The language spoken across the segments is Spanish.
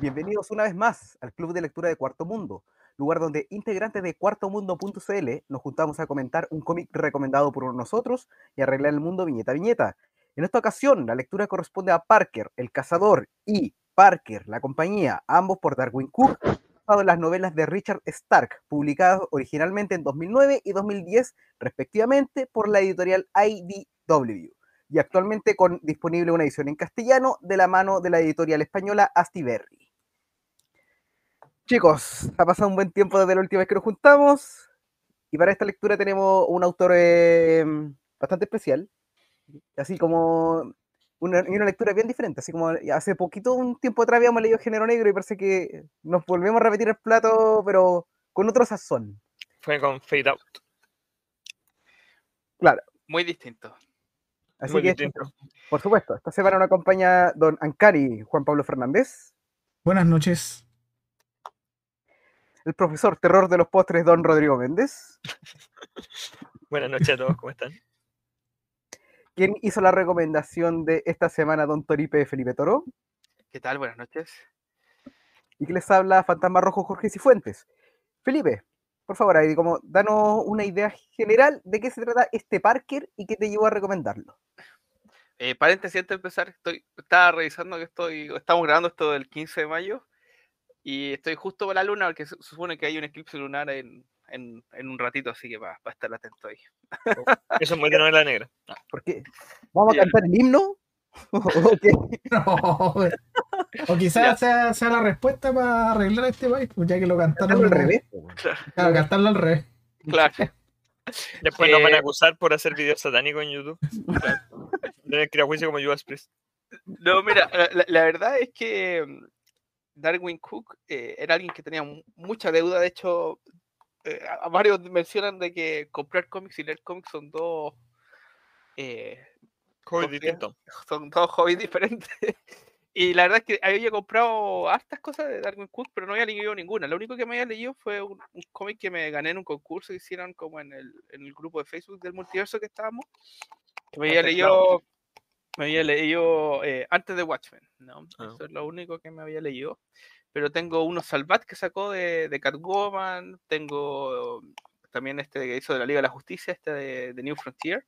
Bienvenidos una vez más al Club de Lectura de Cuarto Mundo, lugar donde integrantes de cuartomundo.cl nos juntamos a comentar un cómic recomendado por nosotros y arreglar el mundo viñeta a viñeta. En esta ocasión, la lectura corresponde a Parker, el cazador, y Parker, la compañía, ambos por Darwin Cook, basado en las novelas de Richard Stark, publicadas originalmente en 2009 y 2010, respectivamente, por la editorial IDW y actualmente con disponible una edición en castellano de la mano de la editorial española Astiberri. Chicos, ha pasado un buen tiempo desde la última vez que nos juntamos y para esta lectura tenemos un autor eh, bastante especial, así como una, una, lectura bien diferente, así como hace poquito, un tiempo atrás habíamos leído Género Negro y parece que nos volvemos a repetir el plato, pero con otro sazón. Fue con Fade Out. Claro. Muy distinto. Así Muy que, distinto. por supuesto, esta semana nos acompaña don Ancari Juan Pablo Fernández, Buenas noches. El profesor terror de los postres don Rodrigo Méndez, Buenas noches a todos, ¿cómo están? quien hizo la recomendación de esta semana don Toripe Felipe Toro, ¿Qué tal? Buenas noches. y que les habla Fantasma Rojo Jorge Cifuentes. Felipe, por favor, ahí como danos una idea general de qué se trata este Parker y qué te llevó a recomendarlo. Eh, paréntesis antes de empezar, estoy, estaba revisando que estoy, estamos grabando esto del 15 de mayo y estoy justo por la luna porque se, supone que hay un eclipse lunar en, en, en un ratito, así que va, a estar atento ahí. Eso es muy de novela negra. Porque vamos a cantar el himno. ¿O qué? No, güey. o quizás sea, sea la respuesta para arreglar este país, pues ya que lo cantaron Cantarlo al revés. weón. Claro, cantarlo al revés. Claro. Después nos van a Eh, acusar por hacer videos satánicos en YouTube. Que ir a juicio como Judas Priest. No, mira, la, verdad es que Darwin Cook eh, era alguien que tenía mu- mucha deuda. De hecho, eh, a- varios mencionan de que comprar cómics y leer cómics son dos, eh, distinto. son dos hobbies diferentes. Y la verdad es que había comprado hartas cosas de Darwin Cook, pero no había leído ninguna. Lo único que me había leído fue un, un cómic que me gané en un concurso que hicieron como en el, en el grupo de Facebook del multiverso que estábamos. Que me había Bastante leído, me había leído eh, antes de Watchmen, ¿no? Ah. Eso es lo único que me había leído. Pero tengo unos Salvat que sacó de, de Catwoman, tengo también este que hizo de la Liga de la Justicia, este de, de New Frontier.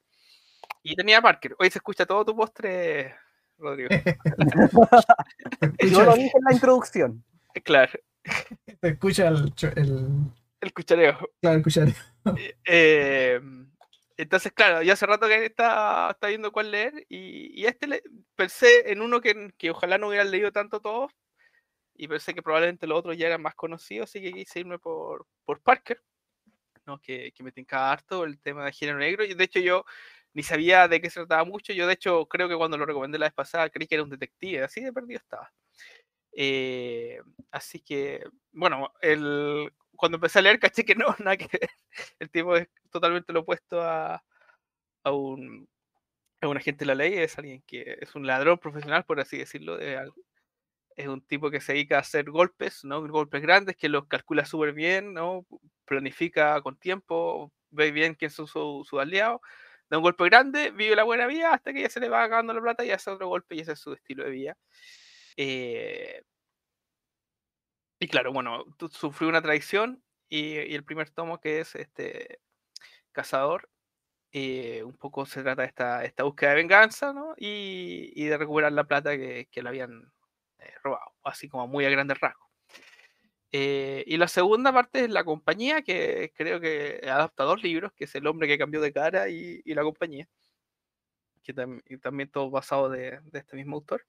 Y tenía Parker. Hoy se escucha todo tu postre, Rodrigo. Yo lo dije en la introducción. Claro, Se escucha el, cho- el, el cuchareo. claro, el cuchareo. Eh, eh, entonces, claro, ya hace rato que está, está viendo cuál leer y, este pensé en uno que, que ojalá no hubieran leído tanto todos y pensé que probablemente los otros ya eran más conocidos, así que quise irme por, por Parker, ¿no? que, que me tincaba harto el tema de género negro. Y de hecho yo ni sabía de qué se trataba mucho, yo de hecho creo que cuando lo recomendé la vez pasada creí que era un detective, así de perdido estaba. Eh, así que, bueno, el, cuando empecé a leer caché que no, nada que ver. El tipo es totalmente lo opuesto a, a un, a agente de la ley, es alguien que es un ladrón profesional, por así decirlo. Es un tipo que se dedica a hacer golpes, ¿no? Golpes grandes, que los calcula súper bien, ¿no? Planifica con tiempo, ve bien quién son sus su aliados, da un golpe grande, vive la buena vida hasta que ya se le va acabando la plata y hace otro golpe y ese es su estilo de vida. Eh, y claro, bueno, sufrió una traición y, el primer tomo que es este Cazador, eh, un poco se trata de esta, esta búsqueda de venganza, ¿no? Y, y de recuperar la plata que, que habían eh, robado, así como muy a grandes rasgos. Eh, y la segunda parte es la compañía, que creo que adapta dos libros, que es El hombre que cambió de cara y, la compañía, que también todo basado de este mismo autor.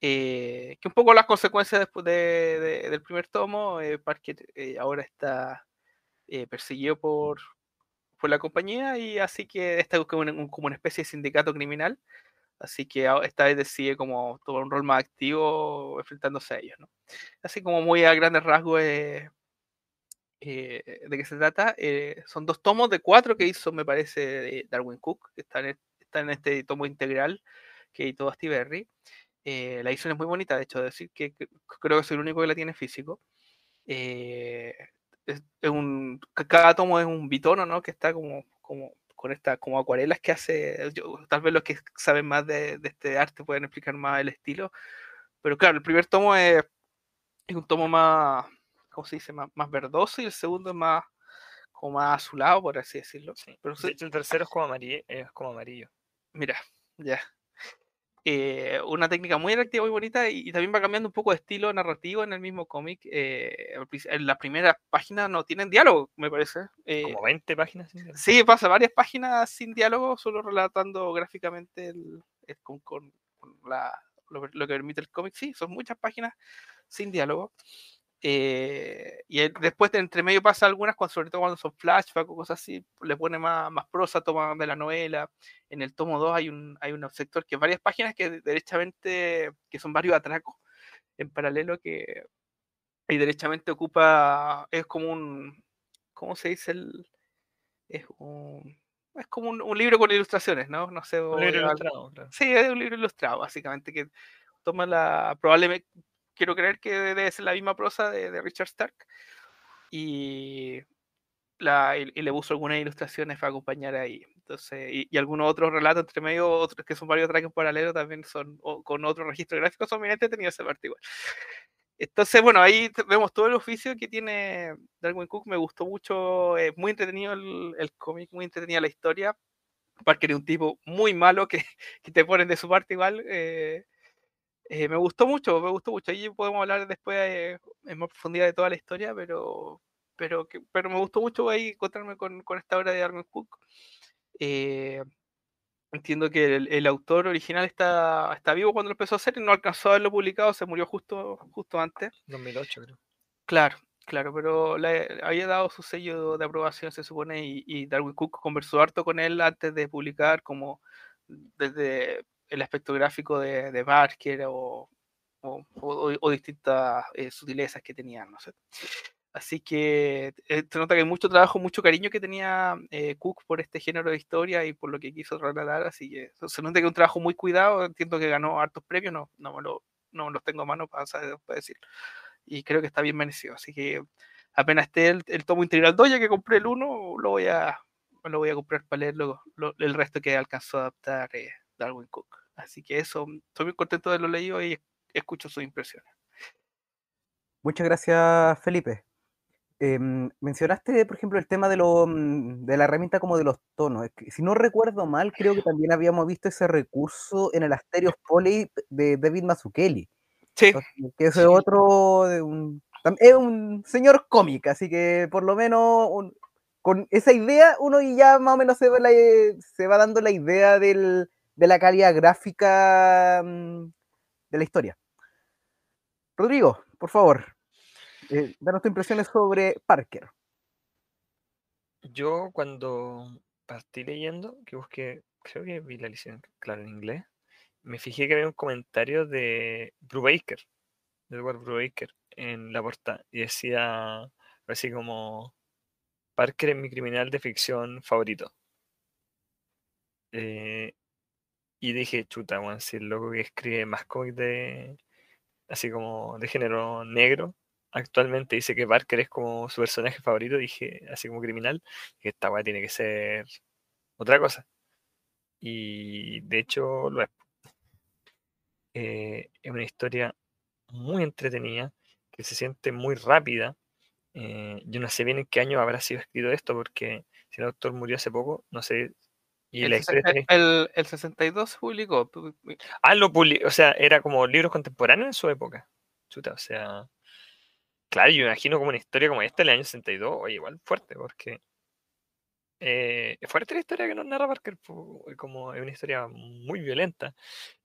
Eh, que un poco las consecuencias después de- de- del primer tomo, eh, Parker eh, ahora está eh, perseguido por, por la compañía y así que está como como una especie de sindicato criminal, así que esta vez decide como tomar un rol más activo enfrentándose a ellos. Así como muy a grandes rasgos eh, de qué se trata. son dos tomos de cuatro que hizo, me parece, Darwin Cook, que están en, están en este tomo integral que editó Asti Berry. Eh, la edición es muy bonita, de hecho, decir que, que creo que soy el único que la tiene físico. Eh, es, es un, ca- cada tomo es un bitono, ¿no? Que está como, como con estas como acuarelas que hace. yo- tal vez los que saben más de, de este arte pueden explicar más el estilo. Pero claro, el primer tomo es es un tomo más, ¿cómo se dice? Más, más verdoso y el segundo es más, como más azulado, por así decirlo. Sí. Pero De hecho, el tercero es como amarillo. Es como amarillo. Mira, ya. Eh, una técnica muy atractiva, muy bonita y, y también va cambiando un poco de estilo narrativo en el mismo cómic. eh, en las primeras páginas no tienen diálogo, me parece. eh, Como 20 páginas. ¿sí? sí, pasa varias páginas sin diálogo, solo relatando gráficamente el, el- con, con- con la- lo, lo que permite el cómic. Sí, son muchas páginas sin diálogo. Eh, y el- después de entre medio pasa algunas, cuando, sobre todo cuando son flashbacks o cosas así, le pone más, más prosa, toma de la novela. En el tomo 2 hay un, hay un sector que varias páginas que de- derechamente, que son varios atracos en paralelo que y derechamente ocupa, es como un, ¿cómo se dice? El, es un, es como un, un libro con ilustraciones, ¿no? No sé. Un libro ilustrado, claro. Sí, es un libro ilustrado, básicamente, que toma la. Probablemente, quiero creer que debe ser la misma prosa de, de Richard Stark. Y, la, y, y le puso algunas ilustraciones para acompañar ahí. Entonces, y, y algunos otros relatos entre medio, otros que son varios trajes paralelos también son o, con otro registro gráfico, son bien entretenidos ese parte igual. Entonces, bueno, ahí vemos todo el oficio que tiene Darwin Cook. Me gustó mucho, es muy entretenido el, el cómic, muy entretenida la historia. Parker es un tipo muy malo que, que te ponen de su parte igual. eh, eh, me gustó mucho, me gustó mucho. Ahí podemos hablar después eh, en más profundidad de toda la historia, pero, pero, que, pero me gustó mucho ahí encontrarme con, con esta obra de Darwin Cook. Eh, entiendo que el, el autor original está, está vivo cuando lo empezó a hacer y no alcanzó a verlo publicado, se murió justo, justo antes. 2008, creo. Claro, claro, pero le había dado su sello de aprobación, se supone, y, y Darwin Cook conversó harto con él antes de publicar, como desde el aspecto gráfico de, de Barker o, o, o- o distintas eh, sutilezas que tenían, no sé. Así que eh, se nota que hay mucho trabajo, mucho cariño que tenía eh, Cook por este género de historia y por lo que quiso relatar, así que se- nota que es un trabajo muy cuidado, entiendo que ganó hartos premios, no, no, me lo- no me los tengo a mano para, para decir y creo que está bien merecido. Así que apenas esté el, el tomo integral 2, ya que compré el 1, lo voy a, lo voy a comprar para leer lo- el resto que alcanzó a adaptar eh, Darwin Cook. Así que eso, estoy muy contento de lo leído y escucho sus impresiones. Muchas gracias, Felipe. Em, mencionaste, por ejemplo, el tema de, lo, mm, de la herramienta como de los tonos. Si no recuerdo mal, creo que también habíamos visto ese recurso en el Asterios Poly de David Mazzucchelli. Sí, Entonces, que ese Sí. otro de un, es un señor cómic, así que por lo menos un- con esa idea uno ya más o menos se va, la- se va dando la idea del- de la calidad gráfica mm, de la historia. Rodrigo, por favor, eh, danos tus impresiones sobre Parker. Yo cuando partí leyendo, que busqué, creo que vi la edición, claro, en inglés, me fijé que había un comentario de Brubaker, de Edward Brubaker, en la portada, y decía así como, Parker es mi criminal de ficción favorito. Eh, y dije, chuta, bueno, si el loco que escribe más de, así como de género negro, actualmente dice que Parker es como su personaje favorito, dije, así como criminal, que esta weá tiene que ser otra cosa. Y de hecho lo es. Eh, es una historia muy entretenida, que se siente muy rápida. Eh, yo no sé bien en qué año habrá sido escrito esto, porque si el autor murió hace poco, no sé. Y el, ahí. el- el 62 se publicó. pu- pu- Ah, lo publi- o sea, era como libros contemporáneos en su época. Chuta, o sea. Claro, yo imagino como una historia como esta, en el año 62, oye, igual fuerte, porque. eh, es fuerte la historia que nos narra Parker, como es una historia muy violenta.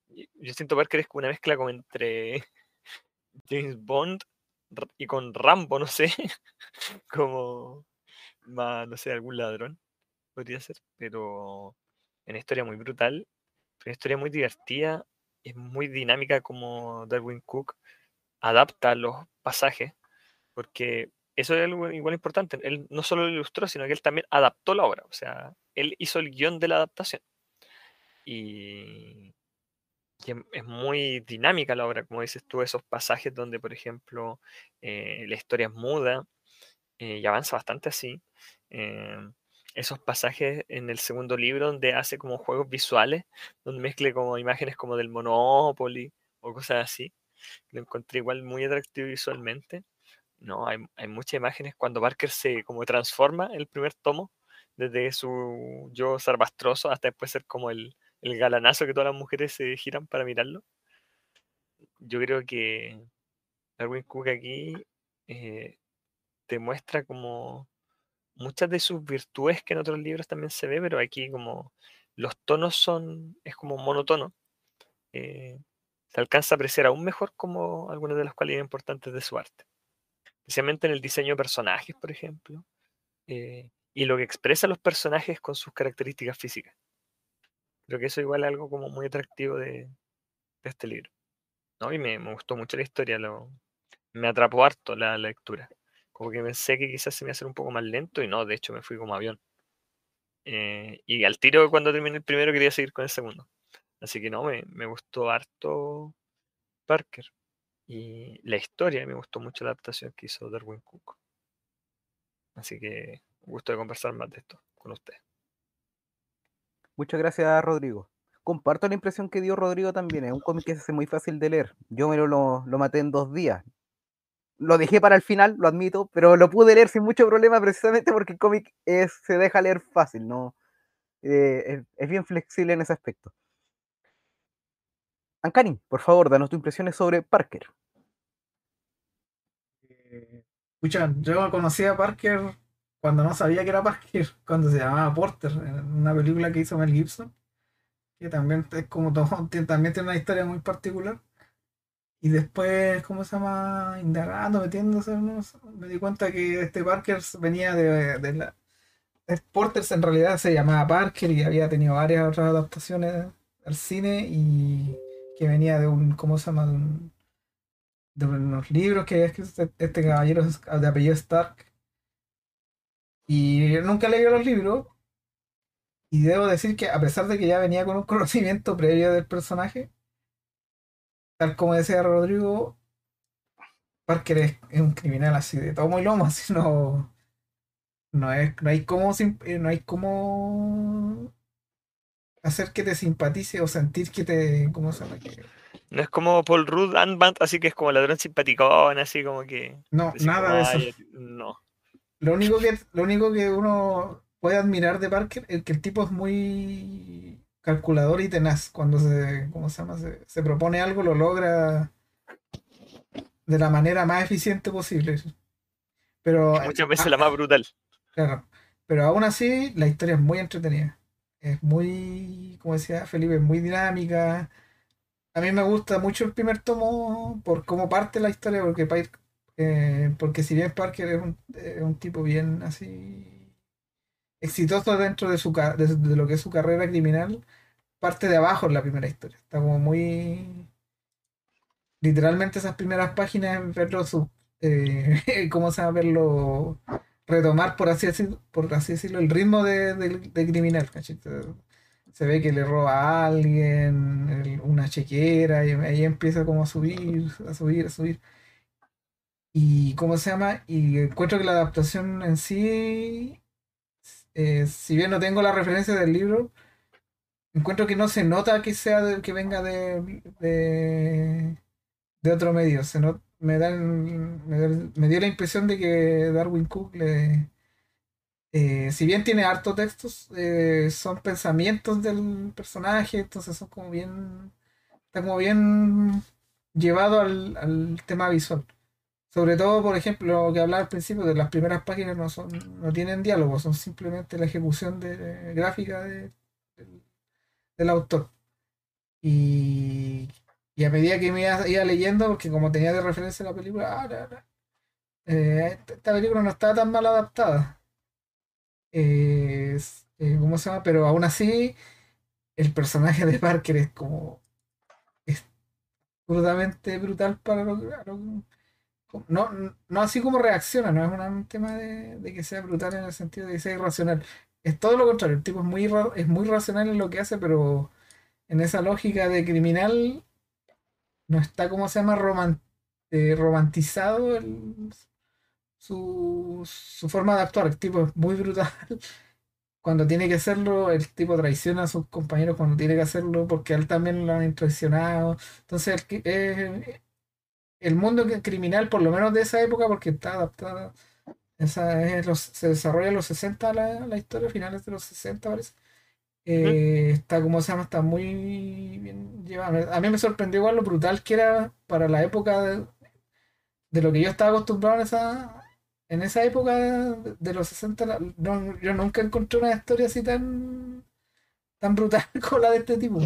Yo siento Parker es como una mezcla como entre James Bond y con Rambo, no sé, como más, no sé, algún ladrón podría ser, pero una historia muy brutal, una historia muy divertida, es muy dinámica como Darwin Cook adapta los pasajes, porque eso es algo igual importante, él no solo lo ilustró, sino que él también adaptó la obra, o sea, él hizo el guion de la adaptación. Y, y es, muy dinámica la obra, como dices tú, esos pasajes donde, por ejemplo, eh, la historia es muda eh, y avanza bastante así. eh, esos pasajes en el segundo libro donde hace como juegos visuales, donde mezcle como imágenes como del Monopoly o cosas así. lo encontré igual muy atractivo visualmente. No, hay, hay muchas imágenes cuando Parker se como transforma el primer tomo, desde su yo sarvastroso hasta después ser como el, el galanazo que todas las mujeres se giran para mirarlo. Yo creo que Darwin Cook aquí eh, te muestra como muchas de sus virtudes que en otros libros también se ve, pero aquí como los tonos son, es como monotono. eh, se alcanza a apreciar aún mejor como algunas de las cualidades importantes de su arte. Especialmente en el diseño de personajes, por ejemplo, eh, y lo que expresa los personajes con sus características físicas. Creo que eso igual es algo como muy atractivo de, este libro. ¿no? Y me, gustó mucho la historia, lo, me atrapó harto la lectura. Como que pensé que quizás se me iba a hacer un poco más lento y no, de hecho me fui como avión. Eh, y al tiro cuando terminé el primero quería seguir con el segundo. Así que no, me, me gustó harto Parker. Y la historia, me gustó mucho la adaptación que hizo Darwin Cook. Así que gusto de conversar más de esto con usted. Muchas gracias, Rodrigo. Comparto la impresión que dio Rodrigo también. Es un cómic que se hace muy fácil de leer. Yo me lo, lo, maté en dos días. Lo dejé para el final, lo admito, pero lo pude leer sin mucho problema precisamente porque el cómic es, se deja leer fácil, ¿no? Eh, es, bien flexible en ese aspecto. Ancani, por favor, danos tus impresiones sobre Parker. Eh, Escucha, yo conocí a Parker cuando no sabía que era Parker, cuando se llamaba Porter, en una película que hizo Mel Gibson, que también es como todo, también tiene una historia muy particular. Y después, ¿cómo se llama? Indagando, metiéndose, ¿no? me di cuenta que este Parker venía de, de la... el Porter en realidad se llamaba Parker y había tenido varias otras adaptaciones al cine y que venía de un, ¿cómo se llama? De unos libros que había escrito este, este caballero de apellido Stark. Y yo nunca leí los libros. Y debo decir que a pesar de que ya venía con un conocimiento previo del personaje, tal como decía Rodrigo, Parker es, es un criminal así de tomo y lomo, así no, no, es, no hay sim- eh, no hay cómo hacer que te simpatice o sentir que te, ¿cómo se llama? No es como Paul Rudd Band, así que es como ladrón simpaticón, así como que. no, nada como, de eso. "Ay, no. Lo único que, lo único que uno puede admirar de Parker es que el tipo es muy calculador y tenaz. Cuando se, ¿cómo se llama? Se, se propone algo, lo logra de la manera más eficiente posible. Pero, Muchas veces ah, la más brutal. claro, pero aún así la historia es muy entretenida. Es muy, como decía Felipe, es muy dinámica. A mí me gusta mucho el primer tomo por cómo parte la historia, porque, eh, porque si bien Parker es un, es un tipo bien así exitoso dentro de, su, de, de lo que es su carrera criminal, parte de abajo en la primera historia. Está como muy... Literalmente esas primeras páginas, verlo, su, eh, ¿cómo se llama? Verlo retomar, por así decirlo, por así decirlo el ritmo de, criminal, ¿cachai? Se ve que le roba a alguien una chequera y ahí empieza como a subir, a subir, a subir. Y ¿cómo se llama? Y encuentro que la adaptación en sí, eh, si bien no tengo la referencia del libro, encuentro que no se nota que sea de- que venga de, de, otro medio. Se no- me, dan, me, me dio la impresión de que Darwin Cook le, eh, si bien tiene harto textos, eh, son pensamientos del personaje, entonces son como bien, está como bien llevado al, al tema visual. Sobre todo, por ejemplo, lo que hablaba al principio, de las primeras páginas no son, no tienen diálogo, son simplemente la ejecución de, gráfica de- del, autor. Y, y a medida que me iba, leyendo, porque como tenía de referencia la película, ah, eh, esta película no estaba tan mal adaptada. Eh, eh, ¿cómo se llama? Pero aún así, el personaje de Parker es como es brutal para lo, lo- no, no así como reacciona, no es un tema de, que sea brutal en el sentido de que sea irracional. Es todo lo contrario, el tipo es muy, es muy racional en lo que hace, pero en esa lógica de criminal no está, como se llama? Eh, romantizado su, forma de actuar. El tipo es muy brutal. Cuando tiene que hacerlo, el tipo traiciona a sus compañeros cuando tiene que hacerlo porque él también lo han traicionado. Entonces, el eh, el mundo criminal, por lo menos de esa época, porque está adaptada. Esa es los- se desarrolla en los 60 la, la historia, finales de los 60 parece. Eh, está, como se llama, está muy bien llevada. A mí me sorprendió igual lo brutal que era para la época de, de lo que yo estaba acostumbrado en esa, en esa época de, de los 60. la- no- yo nunca encontré una historia así tan, tan brutal como la de este tipo.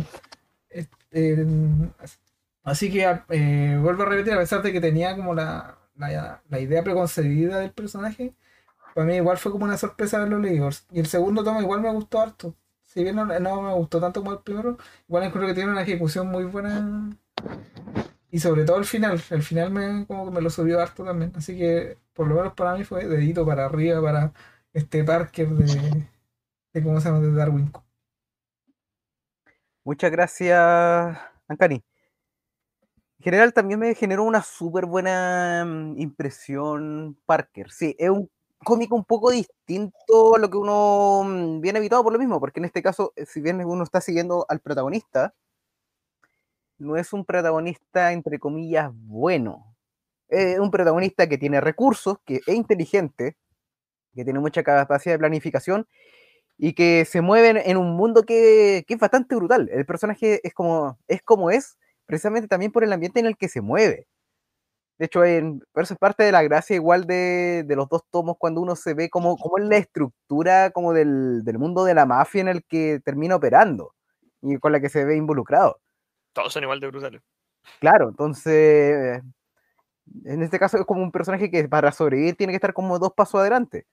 Este, así que eh, vuelvo a repetir, a pesar de que tenía como la, la, la idea preconcebida del personaje, para mí igual fue como una sorpresa verlo leído. Y el segundo tomo igual me gustó harto. Si bien no, no me gustó tanto como el primero, igual encuentro que tiene una ejecución muy buena. Y sobre todo el final. El final me, como que me lo subió harto también. Así que por lo menos para mí fue dedito para arriba para este Parker de, de ¿cómo se llama? de Darwin. Muchas gracias, Ancani. En general también me generó una súper buena mm, impresión Parker. Sí, es un cómic un poco distinto a lo que uno mm, viene habituado por lo mismo, porque en este caso, eh, si bien uno está siguiendo al protagonista, no es un protagonista, entre comillas, bueno. Es un protagonista que tiene recursos, que es inteligente, que tiene mucha capacidad de planificación y que se mueven en un mundo que, que es bastante brutal. El personaje es como, es como es, precisamente también por el ambiente en el que se mueve. De hecho, en, eso es parte de la gracia igual de, de los dos tomos cuando uno se ve como, como es la estructura como del, del mundo de la mafia en el que termina operando y con la que se ve involucrado. Todos son igual de brutales. Claro, entonces, en este caso es como un personaje que para sobrevivir tiene que estar como dos pasos adelante.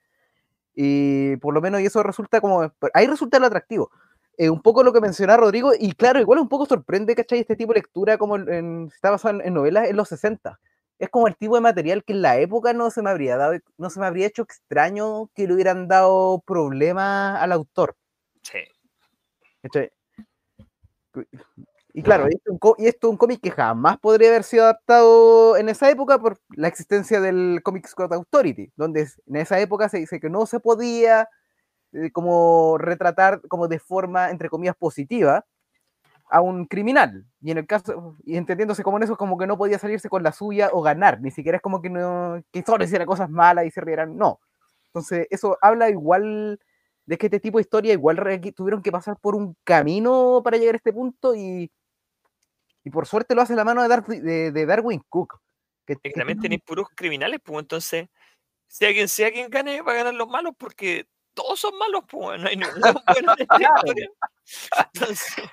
Y por lo menos y eso resulta como, ahí resulta lo atractivo. Eh, un poco lo que mencionaba Rodrigo, y claro, igual un poco sorprende, ¿cachai? Este tipo de lectura como en, está basado en, en novelas en los 60. Es como el tipo de material que en la época no se me habría dado, no se me habría hecho extraño que le hubieran dado problemas al autor. Sí. ¿cachai? Y claro, y esto, es un cómic que jamás podría haber sido adaptado en esa época por la existencia del Comics Code Authority, donde en esa época se dice que no se podía eh, como retratar como de forma, entre comillas, positiva a un criminal. Y en el caso, y entendiéndose como en eso, como que no podía salirse con la suya o ganar, ni siquiera es como que no, que solo hiciera cosas malas y se rieran, no. Entonces, eso habla igual de que este tipo de historia igual tuvieron que pasar por un camino para llegar a este punto y, y por suerte lo hace la mano de, Dar- de- de Darwin Cook. Que, que también tenéis puros criminales, pues entonces, sea quien sea quien gane, va a ganar los malos porque todos son malos, pues no hay ningún bueno en esta historia. Entonces,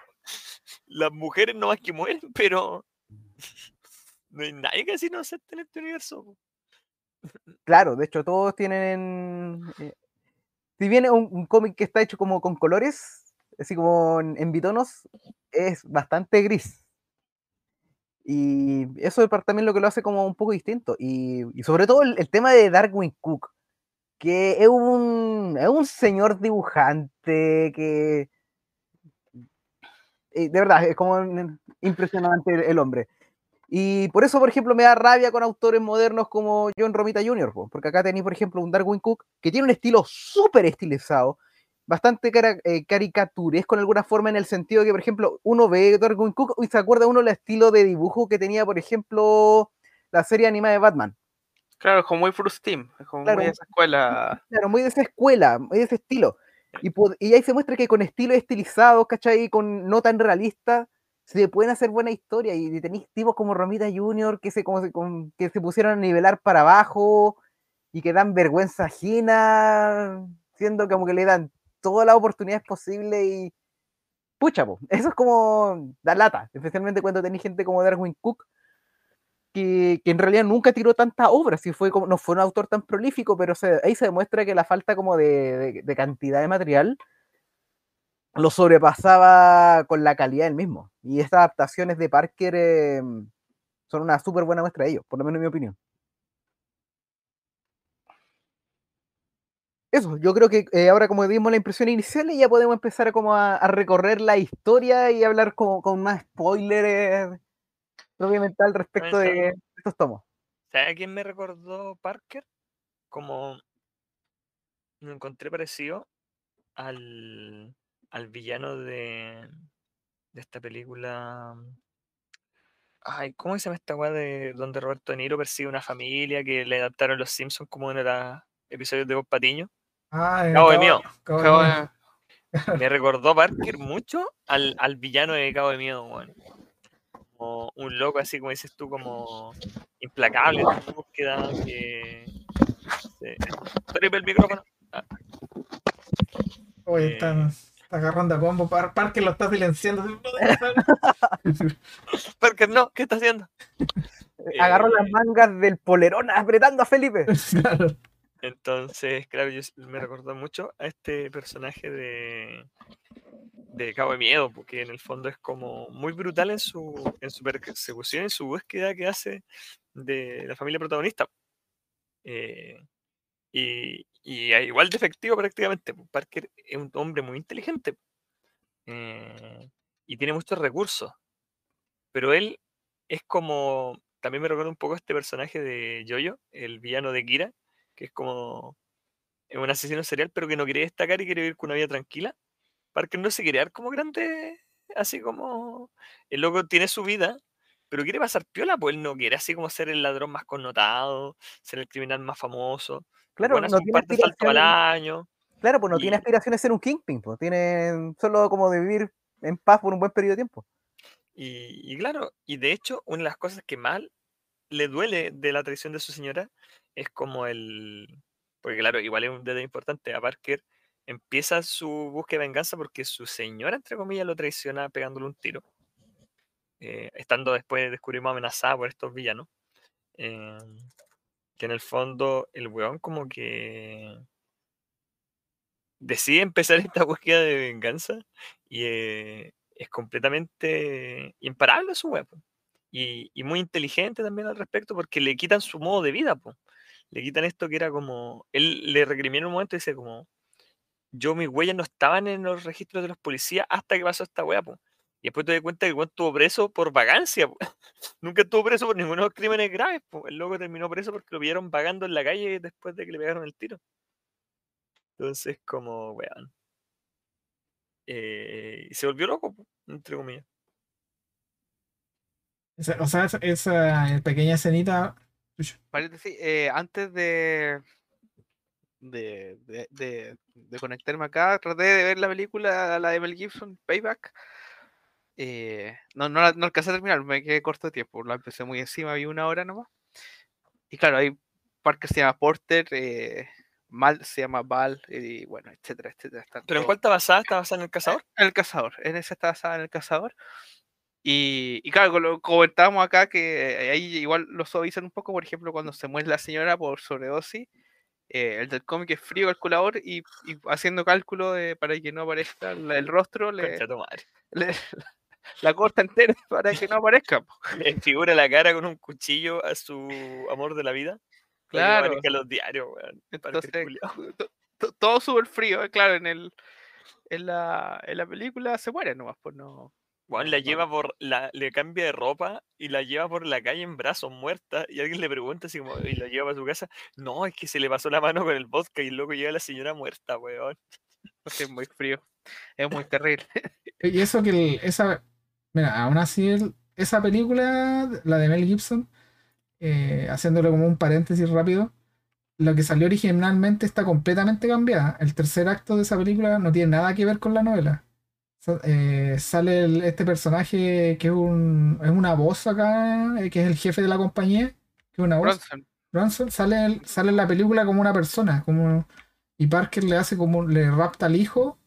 las mujeres no más que mueren, pero no hay nadie que así no acepte en este universo. po. Claro, de hecho todos tienen... eh, si bien es un, un cómic que está hecho como con colores, así como en, en bitonos, es bastante gris. Y eso también lo que lo hace como un poco distinto. Y, y sobre todo el, el tema de Darwin Cook, que es un, es un señor dibujante que... eh, de verdad, es como impresionante el, el hombre. Y por eso, por ejemplo, me da rabia con autores modernos como John Romita Jr., po, porque acá tenéis, por ejemplo, un Darwin Cook que tiene un estilo súper estilizado, bastante cara- eh, caricaturesco alguna forma, en el sentido que, por ejemplo, uno ve Darwin Cook y se acuerda uno del estilo de dibujo que tenía, por ejemplo, la serie animada de Batman. Claro, como muy Bruce Team, como Claro. muy esa escuela. Claro, muy de esa escuela, muy de ese estilo. Y, y ahí se muestra que con estilos estilizados, ¿cachai? Con no tan realistas, se pueden hacer buena historia. Y tenéis tipos como Romita Jr. que se, como se, con- que se pusieron a nivelar para abajo y que dan vergüenza ajena, siendo como que le dan todas las oportunidades posibles y. Pucha, po, eso es como da lata, especialmente cuando tenéis gente como Darwin Cook, que, en realidad nunca tiró tantas obras, y fue como, no fue un autor tan prolífico, pero ahí se demuestra que la falta como de, cantidad de material lo sobrepasaba con la calidad del mismo. Y estas adaptaciones de Parker eh, son una súper buena muestra de ello, por lo menos en mi opinión. Eso, yo creo que eh, ahora como dimos la impresión inicial ya podemos empezar como a, recorrer la historia y hablar como, con más spoilers propiamente al respecto de estos tomos. ¿Sabes a quién me recordó Parker? Como lo encontré parecido al, al villano de, de esta película Ay, ¿cómo se llama esta weá de donde Roberto De Niro persigue una familia que le adaptaron los Simpsons como uno de los episodios de Bob Patiño? Ah, eh, Cabo de Cabo-. Cabo de- Me recordó Parker mucho al, al villano de Cabo de Miedo, weón. Como un loco así, como dices tú, como implacable en su búsqueda que. Triple el micrófono. Oye, Eh. están, está agarrando a combo. Par- Parker lo está silenciando. Parker, no, ¿qué está haciendo? Agarró Eh, las mangas del polerón apretando a Felipe. Claro. Entonces, claro, yo me recordó mucho a este personaje de, de Cabo de Miedo, porque en el fondo es como muy brutal en su, en su persecución, en su búsqueda que hace de la familia protagonista. Eh, y, y igual de efectivo prácticamente. pues, Parker es un hombre muy inteligente eh, y tiene muchos recursos, pero él es como, también me recuerda un poco a este personaje de Jojo, el villano de Kira, que es como un asesino serial, pero que no quiere destacar y quiere vivir con una vida tranquila. Parker no se quiere dar como grande, así como el loco tiene su vida, pero quiere pasar piola, pues él no quiere así como ser el ladrón más connotado, ser el criminal más famoso. Claro, Bueno, no tiene al aspiraciones. año. Claro, pues no tiene aspiraciones de ser un kingpin, pues tiene solo como de vivir en paz por un buen periodo de tiempo. Y, y claro, y de hecho, una de las cosas que más le duele de la traición de su señora es como el. Porque, claro, igual es un detalle importante. A Parker empieza su búsqueda de venganza porque su señora, entre comillas, lo traiciona pegándole un tiro. eh, estando después, descubrimos amenazada por estos villanos. eh, que en el fondo, el weón, como que. decide empezar esta búsqueda de venganza y eh, es completamente imparable su web. Y, muy inteligente también al respecto porque le quitan su modo de vida. Le quitan esto que era como... Él le recrimina en un momento y dice como... Yo mis huellas no estaban en los registros de los policías hasta que pasó esta wea. po". Y después te das cuenta que el weón estuvo preso por vagancia. po. Nunca estuvo preso por ninguno de los crímenes graves. po. El loco terminó preso porque lo vieron vagando en la calle después de que le pegaron el tiro. Entonces, como, weón. Eh, y se volvió loco, po, entre comillas. O sea, esa, esa pequeña escenita. Paréntesis, eh, antes de de, de, de- de conectarme acá, traté de ver la película, la de Mel Gibson, Payback. Eh, no, no, no alcancé a terminar, me quedé corto de tiempo, la empecé muy encima, vi una hora nomás. Y claro, hay Parker se llama Porter, eh, Mal se llama Val, y bueno, etcétera, etcétera. ¿Pero en todos- cuál está basada? ¿Está basada en el cazador? en el cazador, en esa está basada en el cazador. Y, y claro, lo comentábamos acá que ahí igual lo suavizan un poco, por ejemplo, cuando se muere la señora por sobredosis, eh, el del cómic es frío calculador y, y haciendo cálculo de- para que no aparezca la- el rostro, le, le- la corta entera para que no aparezca. Le figura la cara con un cuchillo a su amor de la vida. que Claro. en los diarios, weón. Entonces, todo súper frío, eh, claro, en el en la, en la película se muere nomás, pues no. Weón, no- la lleva por la, le cambia de ropa y la lleva por la calle en brazos muerta y alguien le pregunta así como y la lleva para su casa. No, es que se le pasó la mano con el vodka y luego llega la señora muerta, weón. porque es muy frío, es muy terrible. Y eso que el- esa. Mira, aún así, el- esa película, la de Mel Gibson, eh, haciéndolo como un paréntesis rápido, lo que salió originalmente está completamente cambiada. El tercer acto de esa película no tiene nada que ver con la novela. Eh, sale el- este personaje que es, un, es una voz acá, eh, que es el jefe de la compañía, que es una voz. Bronson, Bronson sale, el- sale en la película como una persona, como y Parker le hace como le rapta al hijo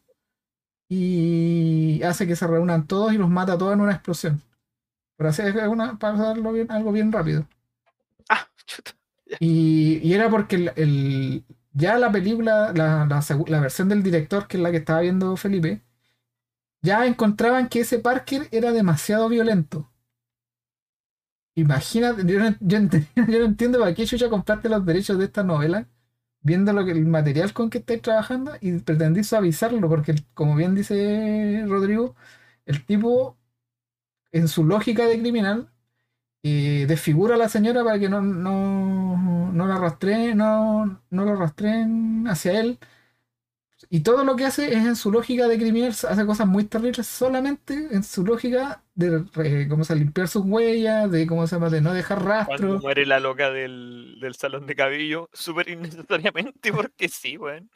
y hace que se reúnan todos y los mata a todos en una explosión. Pero así es una, para hacerlo bien, algo bien rápido. ah, chuta. Y, y era porque el, el- ya la película, la, la la versión del director, que es la que estaba viendo Felipe, ya encontraban que ese Parker era demasiado violento. Imagínate, yo no, yo entiendo para qué chucha compraste los derechos de esta novela, viendo lo que, el material con que estáis trabajando y pretendí suavizarlo, porque como bien dice Rodrigo, el tipo, en su lógica de criminal, eh, desfigura a la señora para que no, no, no la rastreen, no, no lo rastreen hacia él. Y todo lo que hace es en su lógica de criminal, hace cosas muy terribles solamente en su lógica de eh, cómo se limpiar sus huellas, de cómo se llama, de no dejar Cuando rastro. muere la loca del, del salón de cabello, súper innecesariamente, porque sí, weón.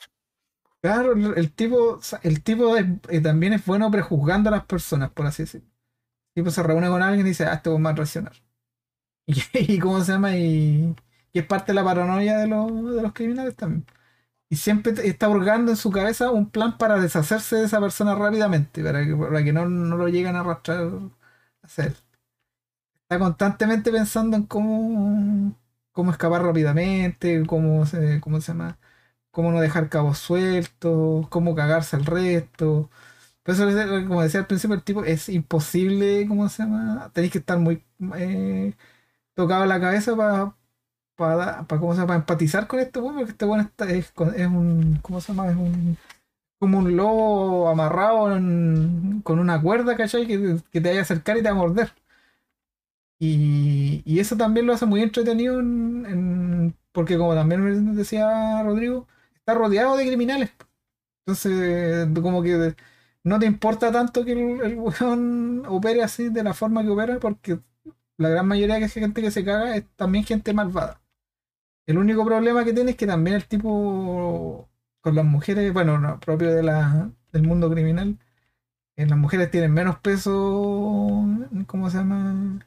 Claro, el, el tipo, el tipo es- eh, también es bueno prejuzgando a las personas, por así decirlo. El tipo se reúne con alguien y dice, ah, este va a reaccionar. Y, y cómo se llama, y, y es parte de la paranoia de los, de los criminales también. Y siempre está hurgando en su cabeza un plan para deshacerse de esa persona rápidamente, para que, para que no, no lo lleguen a arrastrar a hacer. Está constantemente pensando en cómo, cómo escapar rápidamente, cómo cómo se llama, cómo no dejar cabos sueltos, cómo cagarse al resto. Por eso, como decía al principio, el tipo es imposible, ¿cómo se llama? Tenéis que estar muy eh, tocado en la cabeza para para, para, ¿cómo se llama? para empatizar con este weón, porque este weón es, es un, ¿cómo se llama? Es un, como un lobo amarrado con una cuerda, ¿cachai? Que, te vaya a acercar y te va a morder. Y, eso también lo hace muy entretenido, en- porque como también decía Rodrigo, está rodeado de criminales. Entonces, como que no te importa tanto que el, el weón opere así de la forma que opera, porque la gran mayoría de gente que se caga es también gente malvada. El único problema que tiene es que también el tipo con las mujeres, bueno, no, propio de la, del mundo criminal, eh, las mujeres tienen menos peso, ¿cómo se llama?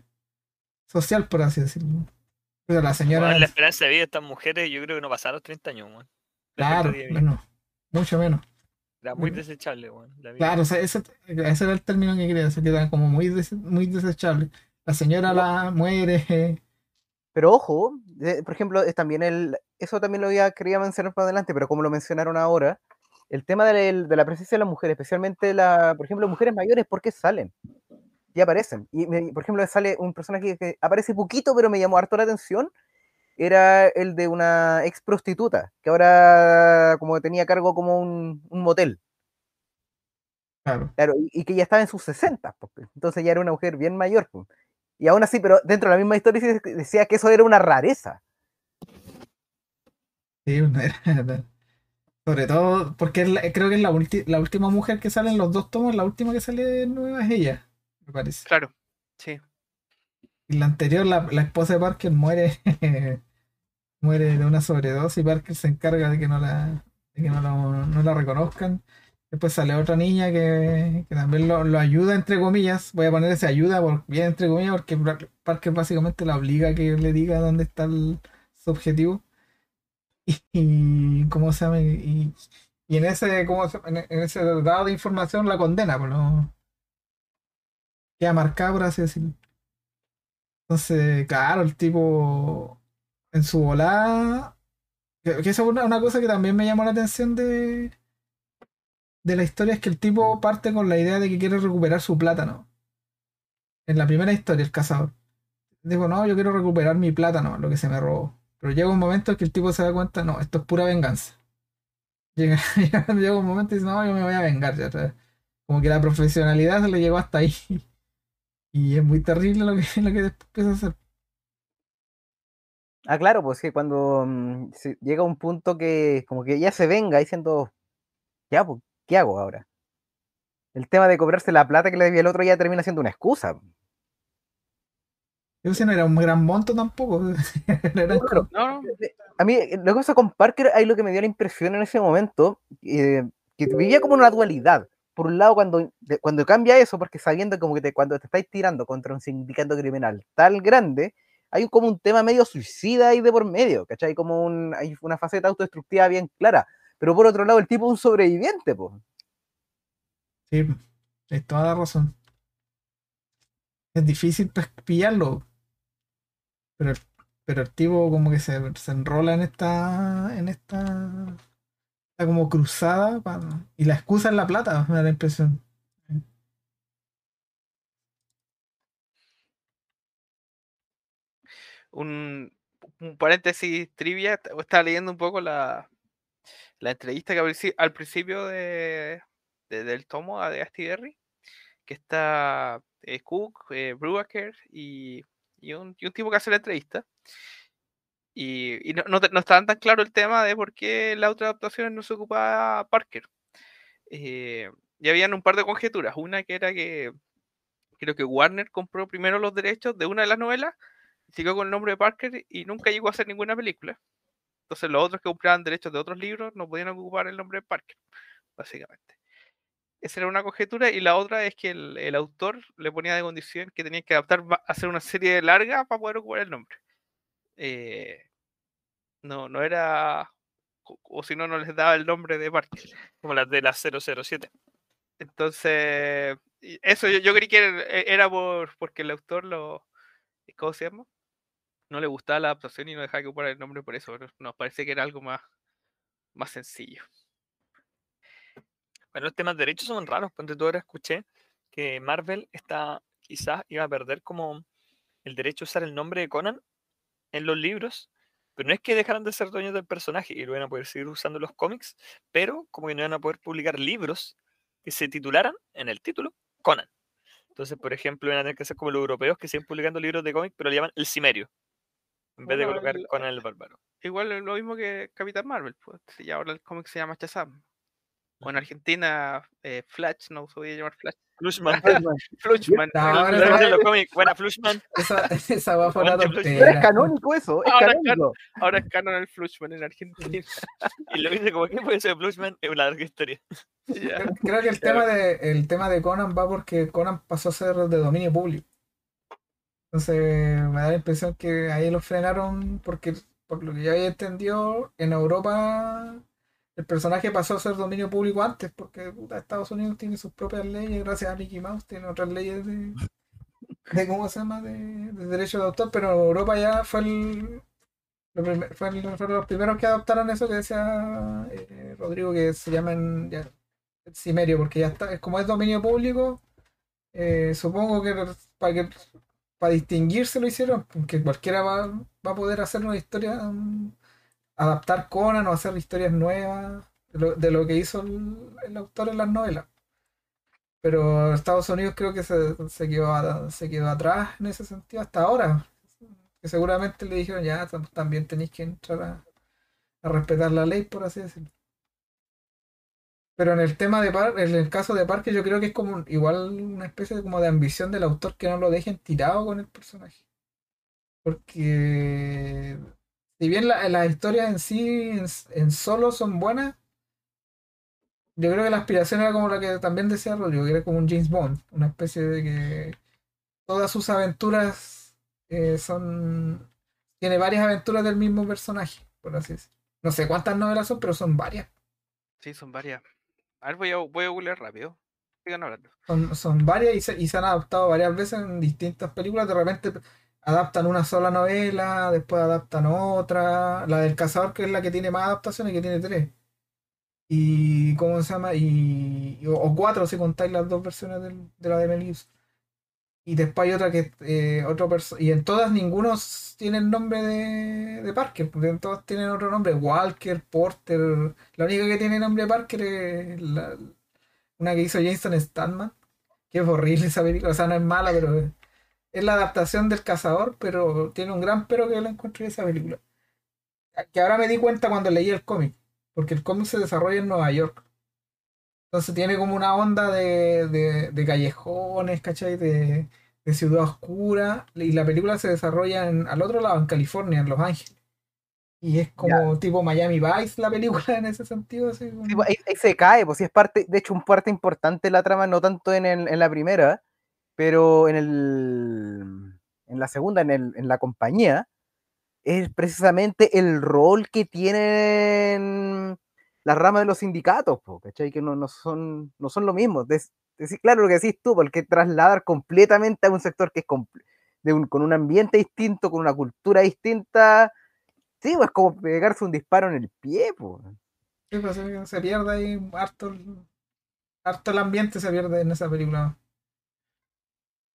Social, por así decirlo. Pero la señora, Weón, la esperanza de vida de estas mujeres, yo creo que no pasaron los 30 años. La claro, menos, mucho menos. Era muy desechable, la vida. Claro, o sea, ese, ese era el término que quería decir, que era como muy, des- muy desechable. La señora la muere. Pero ojo, eh, por ejemplo, es también el, eso también lo había quería mencionar para adelante, pero como lo mencionaron ahora, el tema del- de la presencia de las mujeres, especialmente la, por ejemplo, mujeres mayores, ¿por qué salen? Y aparecen. Y me- por ejemplo, sale un personaje que aparece poquito, pero me llamó harto la atención. Era el de una ex prostituta, que ahora como tenía a cargo como un, un motel. Claro. Claro, y, y que ya estaba en sus 60, pues, entonces ya era una mujer bien mayor. pues. Y aún así, pero dentro de la misma historia decía que eso era una rareza. Sí, sobre todo porque es la- creo que es la, ulti- la última mujer que sale en los dos tomos, la última que sale nueva es ella, me parece. Claro, sí. Y la anterior, la, la esposa de Parker muere muere de una sobredosis y Parker se encarga de que no la, de que no, lo- no la reconozcan. Después sale otra niña que, que también lo, lo ayuda, entre comillas. Voy a poner ese ayuda por, bien entre comillas porque Par- Parker básicamente la obliga a que le diga dónde está el- su objetivo. Y, cómo se llama y, y en ese cómo se- en, ese dado de información la condena pues no queda marcada por así decirlo entonces claro el tipo en su volada que esa es una, una cosa que también me llamó la atención de de la historia es que el tipo parte con la idea de que quiere recuperar su plátano en la primera historia el cazador digo no yo quiero recuperar mi plátano lo que se me robó pero llega un momento en que el tipo se da cuenta, no, esto es pura venganza. Llega, llega un momento y dice, no, yo me voy a vengar. ya. Como que la profesionalidad se le llegó hasta ahí. Y es muy terrible lo que, lo que después empieza a hacer. Ah, claro, pues que cuando mm, llega un punto que como que ya se venga diciendo, ya, pues, ¿qué hago ahora? El tema de cobrarse la plata que le debía el otro ya termina siendo una excusa. Yo sé, no era un gran monto tampoco. No No, no. A mí, eh, la cosa con Parker, ahí lo que me dio la impresión en ese momento, eh, que vivía como una dualidad. Por un lado, cuando, cuando cambia eso, porque sabiendo como que te- cuando te estáis tirando contra un sindicato criminal tan grande, hay como un tema medio suicida ahí de por medio, ¿cachai? Como un, hay una faceta autodestructiva bien clara. Pero por otro lado, el tipo es un sobreviviente, pues. Sí, tienes toda la razón. Es difícil pues, pillarlo. Pero, pero el tipo como que se, se enrola en esta. en esta. esta como cruzada y la excusa es la plata, me da la impresión. Un, un paréntesis trivia. Estaba leyendo un poco la, la entrevista que al principio de, de- del tomo de Asti Berry, que está eh, Cook, eh, Brubaker y, y un, y un tipo que hace la entrevista. Y, y no, no, no estaban tan claro el tema de por qué las otras adaptaciones no se ocupaba Parker. eh, y habían un par de conjeturas. Una que era que creo que Warner compró primero los derechos de una de las novelas, siguió con el nombre de Parker y nunca llegó a hacer ninguna película. Entonces los otros que compraban derechos de otros libros no podían ocupar el nombre de Parker, básicamente. Esa era una conjetura y la otra es que el, el autor le ponía de condición que tenía que adaptar, hacer una serie larga para poder ocupar el nombre. Eh, no, no era, o, o si no, no les daba el nombre de Parker. Como las de la 007. Entonces, eso yo, yo creí que era, e- era por, porque el autor lo, ¿cómo se llama? No le gustaba la adaptación y no dejaba que ocupara el nombre por eso, nos parece que era algo más, más sencillo. Bueno, los temas de derechos son raros. Ponte tú ahora escuché que Marvel está, quizás iba a perder como el derecho a usar el nombre de Conan en los libros, pero no es que dejaran de ser dueños del personaje y lo iban a poder seguir usando los cómics, pero como que no iban a poder publicar libros que se titularan en el título Conan. Entonces, por ejemplo, iban a tener que ser como los europeos que siguen publicando libros de cómics, pero le llaman el Cimerio, en vez de colocar el- Conan el Bárbaro. Igual es lo mismo que Capitán Marvel, pues, y ahora el cómic se llama Shazam. O en. Argentina, eh, Flash, no se podía llamar Flash. Flushman. Flushman. Buena Flushman. Esa, esa Flush. Pero es canónico eso, es Ahora es canónico. ahora es canon el Flushman en Argentina. Y lo dice como que puede ser Flushman, es una larga historia. Creo que el tema, de, el tema de Conan va porque Conan pasó a ser de dominio público. Entonces me da la impresión que ahí lo frenaron porque, por lo que ya había entendido, en Europa el personaje pasó a ser dominio público antes porque puta, Estados Unidos tiene sus propias leyes, gracias a Mickey Mouse, tiene otras leyes de, de ¿cómo se llama? De, de derecho de autor, pero Europa ya fue el... lo fue el- fueron los primeros que adoptaron eso que decía eh, Rodrigo, que se llaman ya, Cimerio, porque ya está, es como es dominio público, eh, supongo que para que para distinguirse lo hicieron, porque cualquiera va, va a poder hacer una historia, adaptar Conan o hacer historias nuevas de lo, que hizo el, autor en las novelas. Pero Estados Unidos creo que se, se quedó, se quedó atrás en ese sentido hasta ahora. Que seguramente le dijeron, ya tam- también tenéis que entrar a, a respetar la ley, por así decirlo. Pero en el tema de Par- en el caso de Parque, yo creo que es como igual una especie de, como de ambición del autor que no lo dejen tirado con el personaje. Porque si bien la- las historias en sí, en, en solo son buenas, yo creo que la aspiración era como la que también decía Rodrigo, que era como un James Bond, una especie de que todas sus aventuras eh, son... Tiene varias aventuras del mismo personaje, por así decirlo. No sé cuántas novelas son, pero son varias. Sí, son varias. A ver, voy a, voy a googlear rápido. Sigan hablando. Son, son varias y se, y se han adaptado varias veces en distintas películas. De repente adaptan una sola novela, después adaptan otra. La del cazador, que es la que tiene más adaptaciones, que tiene tres. Y, ¿cómo se llama? Y, o, cuatro si contáis las dos versiones de la de Mel. Y después hay otra que eh, otro y en todas ninguno tiene el nombre de, de Parker, porque en todas tienen otro nombre, Walker, Porter. La única que tiene nombre de Parker es una que hizo Jason Statham, que es horrible esa película, o sea, no es mala, pero es, la adaptación del cazador, pero tiene un gran pero que la encontré en esa película. Que ahora me di cuenta cuando leí el cómic, porque el cómic se desarrolla en Nueva York. Entonces tiene como una onda de, de, de callejones, ¿cachai? De, de ciudad oscura, y la película se desarrolla en, al otro lado, en California, en Los Ángeles. Y es como tipo Miami Vice la película en ese sentido. Así como- Sí, pues, ahí, ahí se cae, pues sí es parte, de hecho, un parte importante de la trama, no tanto en, el- en la primera, pero en el en la segunda, en, el, en la compañía, es precisamente el rol que tienen las ramas de los sindicatos, po, ¿cachai? Que no, no son, no son lo mismo. Decir, claro, lo que decís tú, porque trasladar completamente a un sector que es de un- con un ambiente distinto, con una cultura distinta, sí, pues como pegarse un disparo en el pie, pues. Sí, pues, se, se pierde ahí harto harto el ambiente se pierde en esa película.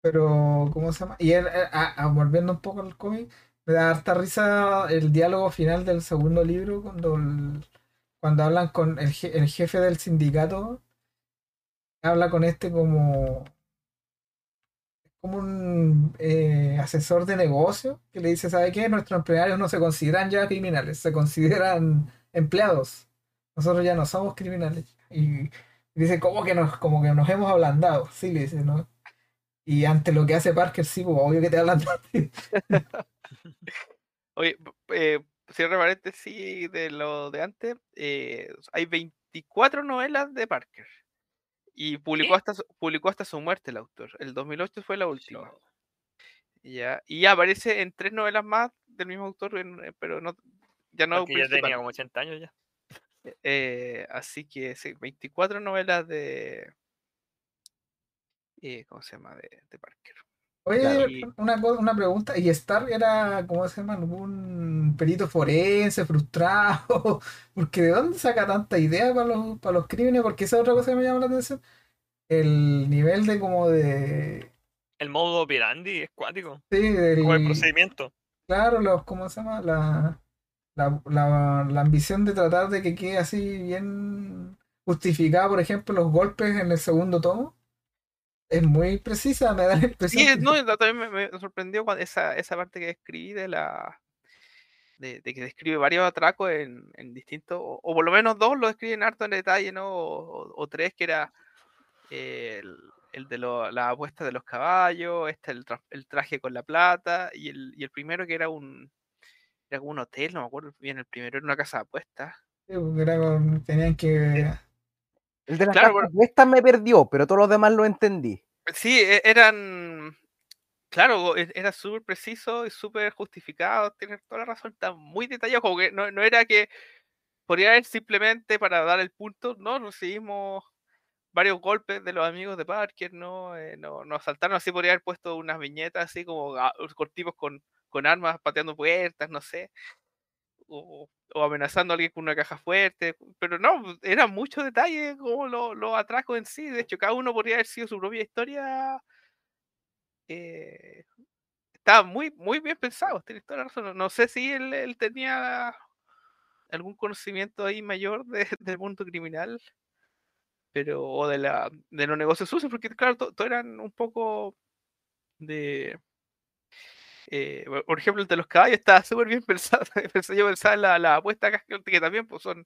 Pero, ¿cómo se llama? Y él, ah, ah, volviendo un poco al cómic, me da harta risa el diálogo final del segundo libro cuando, el- cuando hablan con el, je- el jefe del sindicato, habla con este como, como un eh, asesor de negocio que le dice, ¿sabe qué? Nuestros empleados no se consideran ya criminales, se consideran empleados. Nosotros ya no somos criminales. Y Dice, ¿cómo que nos, como que nos hemos ablandado? Sí, le dice, ¿no? Y ante lo que hace Parker, sí, pues obvio que te ablandaste. Oye, eh, cierre paréntesis de lo de antes. eh, hay 24 novelas de Parker. Y publicó hasta, su- publicó hasta su muerte el autor. El 2008 fue la última. Ya, y aparece en tres novelas más del mismo autor, eh, pero no, ya no Porque ya tenía como 80 años ya. Eh, así que sí, 24 novelas de. eh, ¿Cómo se llama? De, de Parker. Oye, Claro. Y- una, pregunta. ¿Y Stark era, ¿cómo se llama? Un perito forense frustrado? Porque ¿de dónde saca tanta idea para los, para los crímenes? Porque esa es otra cosa que me llama la atención. El nivel de como de... El modo operandi es cuático. Sí, del- Como el procedimiento. Claro, los, ¿cómo se llama? La, la, la, la ambición de tratar de que quede así bien justificada, por ejemplo, los golpes en el segundo tomo. Es muy precisa, me da la impresión. Sí, no, también me, me sorprendió cuando esa, esa parte que escribí de la. De, de que describe varios atracos en, en distintos. O, o por lo menos dos lo describen harto en detalle, ¿no? O, o tres, que era eh, el, el de lo- la apuesta de los caballos, este el, tra- el traje con la plata, y el, y el primero que era un. Era como un hotel, no me acuerdo bien. El primero era una casa de apuestas. Sí, con- tenían que... El de las Claro, cartas puestas me perdió, pero todos los demás lo entendí. Sí, e- eran. Claro, e- era súper preciso y súper justificado. Tienes toda la razón, está muy detallado. Como que no, no era que podría haber simplemente para dar el punto. No, recibimos varios golpes de los amigos de Parker, ¿no? Eh, no nos saltaron así, podría haber puesto unas viñetas así como a- con tipos con, con armas pateando puertas, no sé. O, amenazando a alguien con una caja fuerte. Pero no, pues, era mucho detalle como los lo atracos en sí. De hecho, cada uno podría haber sido su propia historia. eh, estaba muy, muy bien pensado, tienes toda la razón. No, sé si él, tenía algún conocimiento ahí mayor de- del mundo criminal, pero o de la de los negocios sucios, porque claro, to- todos eran un poco de eh, por- ejemplo, el de los caballos estaba súper bien pensado. Yo pensaba en la, la apuesta que también pues, son,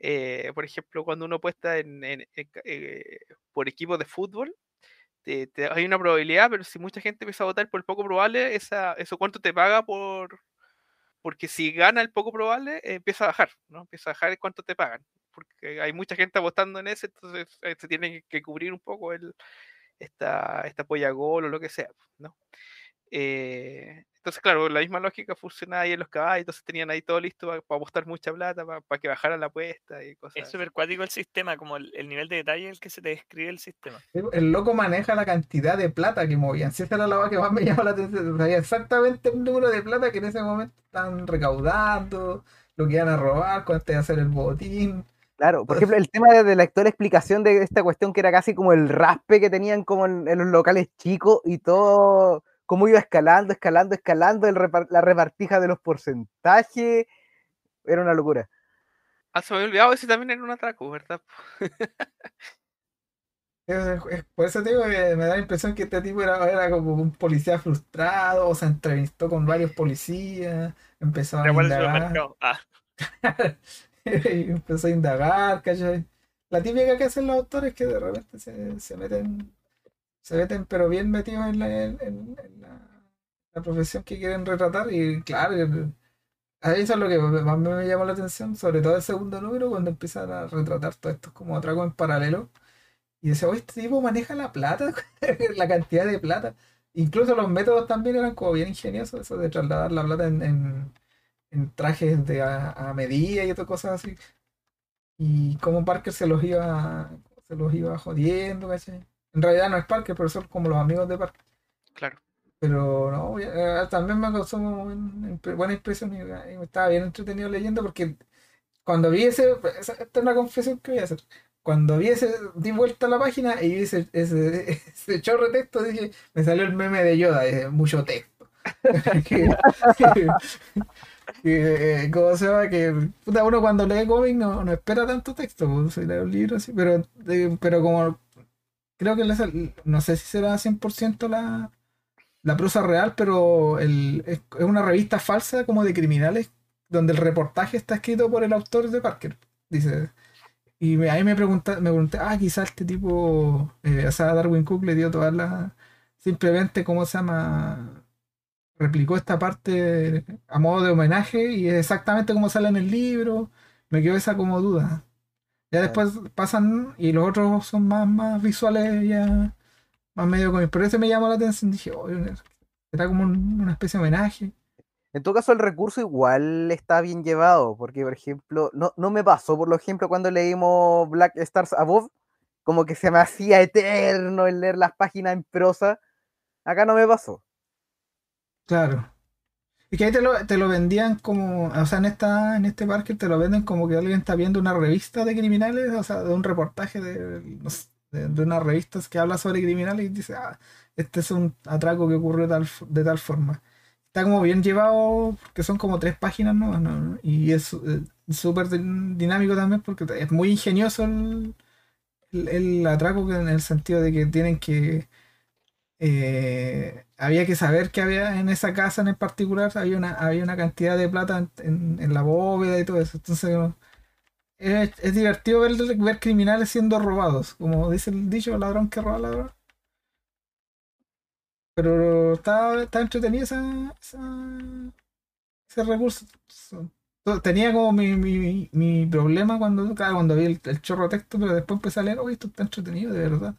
eh, por ejemplo, cuando uno apuesta en, en- en eh, por equipos de fútbol, te- te- hay una probabilidad, pero si mucha gente empieza a votar por el poco probable, esa, eso cuánto te paga por... Porque si gana el poco probable, eh, empieza a bajar, ¿no? Empieza a bajar cuánto te pagan. Porque hay mucha gente apostando en ese, entonces eh, se tiene que cubrir un poco el, esta, esta polla gol o lo que sea, ¿no? Eh, entonces, claro, la misma lógica funcionaba ahí en los caballos, entonces tenían ahí todo listo para apostar mucha plata, para que bajara la apuesta y cosas Es súper cuático el sistema, como el, el nivel de detalle el que se te describe el sistema. El loco maneja la cantidad de plata que movían. Si esa era la que más me llamó la atención. Sabía exactamente el número de plata que en ese momento están recaudando, lo que iban a robar, cuánto iba a hacer el botín. Claro, por ejemplo, el tema de, de la actual explicación de esta cuestión que era casi como el raspe que tenían como en, en los locales chicos y todo, cómo iba escalando, escalando, escalando, el repar- la repartija de los porcentajes, era una locura. Ah, se me había olvidado, ese también era un atraco, ¿verdad? Por eso te digo que me da la impresión que este tipo era, era como un policía frustrado, o se entrevistó con varios policías, empezó a Pero ¿cuál es el indagar. Ah, empezó a indagar, ¿cachai? La típica que hacen los autores que de repente se, se meten, se meten pero bien metidos en la, en, la, profesión que quieren retratar y claro, a eso es lo que más me llamó la atención, sobre todo el segundo número, cuando empiezan a retratar todo esto como atracos en paralelo. Y decía, oye, este tipo maneja la plata, la cantidad de plata. Incluso los métodos también eran como bien ingeniosos, eso de trasladar la plata en, trajes de a, a medida y otras cosas así. Y cómo Parker se los iba, se los iba jodiendo, ¿cachai? En realidad no es Parker, pero son como los amigos de Parker. Claro. Pero no, eh, también me causó buen- buena impresión y y estaba bien entretenido leyendo porque cuando vi ese, esa- esta es una confesión que voy a hacer. Cuando vi ese, di vuelta a la página y vi ese, ese, ese chorro de texto, dije, me salió el meme de Yoda, de mucho texto. que, que, eh, ¿cómo se llama? Que puta, uno cuando lee cómic no, no espera tanto texto, pues, si lee un libro así, pero, eh, pero como creo que no sé si será 100% la, la prosa real, pero es, una revista falsa como de criminales donde el reportaje está escrito por el autor de Parker. Dice, Y ahí me pregunté, me pregunté, ah, quizás este tipo, eh, o sea, Darwin Cook le dio todas las, simplemente, ¿cómo se llama? Replicó esta parte a modo de homenaje y es exactamente como sale en el libro. Me quedó esa como duda. Ya después pasan y los otros son más, más visuales, ya más medio cómics. Pero ese me llamó la atención. Dije, oh, era como un- una especie de homenaje. En todo caso, el recurso igual está bien llevado, porque, por ejemplo, no, no me pasó, por ejemplo, cuando leímos Black Stars Above, como que se me hacía eterno el leer las páginas en prosa. Acá no me pasó. Claro. Y que ahí te lo, te lo vendían como, o sea, en esta, en este parque te lo venden como que alguien está viendo una revista de criminales, o sea, de un reportaje de, no sé, de, de que habla sobre criminales y dice, ah, este es un atraco que ocurrió tal, de tal forma. Está como bien llevado, porque son como tres páginas ¿no? Y es eh, súper din- dinámico también, porque es muy ingenioso el, el, el atraco que en el sentido de que tienen que eh, había que saber que había en esa casa en particular, había una, había una cantidad de plata en, la bóveda y todo eso. Entonces, es, divertido ver, ver criminales siendo robados, como dice el dicho, ladrón que roba ladrón. Pero está, está entretenido esa, ese recurso. Tenía como mi, mi, mi problema cuando, claro, cuando vi el, el chorro texto, pero después empecé a leer, oh, esto está entretenido, de verdad.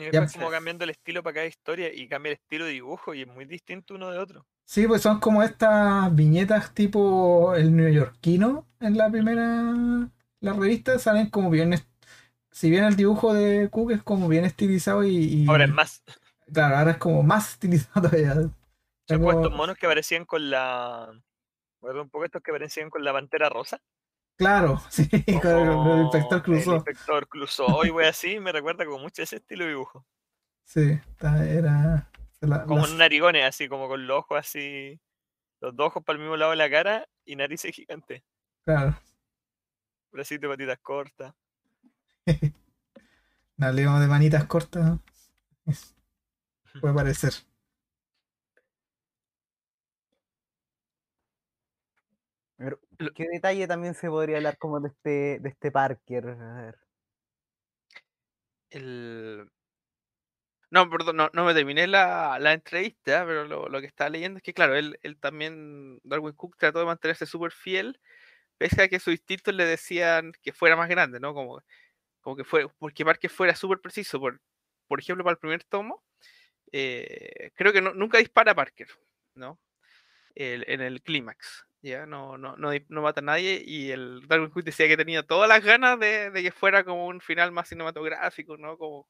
Y después como pues. cambiando el estilo para cada historia y cambia el estilo de dibujo y es muy distinto uno de otro. Sí, pues son como estas viñetas tipo el neoyorquino en la primera la revista, salen como bien si bien el dibujo de Cook es como bien estilizado y, y- Ahora es más. claro, ahora es como más estilizado todavía. Se como- puesto monos que aparecían con la. Un poco estos que aparecían con la pantera rosa. Claro, sí, con el, con el inspector El Clouseau. inspector Clouseau y wey así, me recuerda como mucho ese estilo de dibujo. Sí, era la- Como las- un narigones, así como con los ojos así. Los dos ojos para el mismo lado de la cara y narices gigantes. claro, Bracitos de patitas cortas. león de manitas cortas. Puede parecer. Pero, ¿Qué detalle también se podría hablar como de este, de este Parker? A ver. El... No, perdón, no, no me terminé la, la entrevista, pero lo, lo que estaba leyendo es que, claro, él, él también, Darwin Cook trató de mantenerse súper fiel, pese a que sus instintos le decían que fuera más grande, ¿no? Como, como que fue, porque Parker fuera súper preciso. Por, por ejemplo, para el primer tomo, eh, creo que no- nunca dispara Parker, ¿no? El- en el clímax, ¿ya? No, no, no, no mata a nadie y el Darwin Cook decía que tenía todas las ganas de, de que fuera como un final más cinematográfico, ¿no? Como,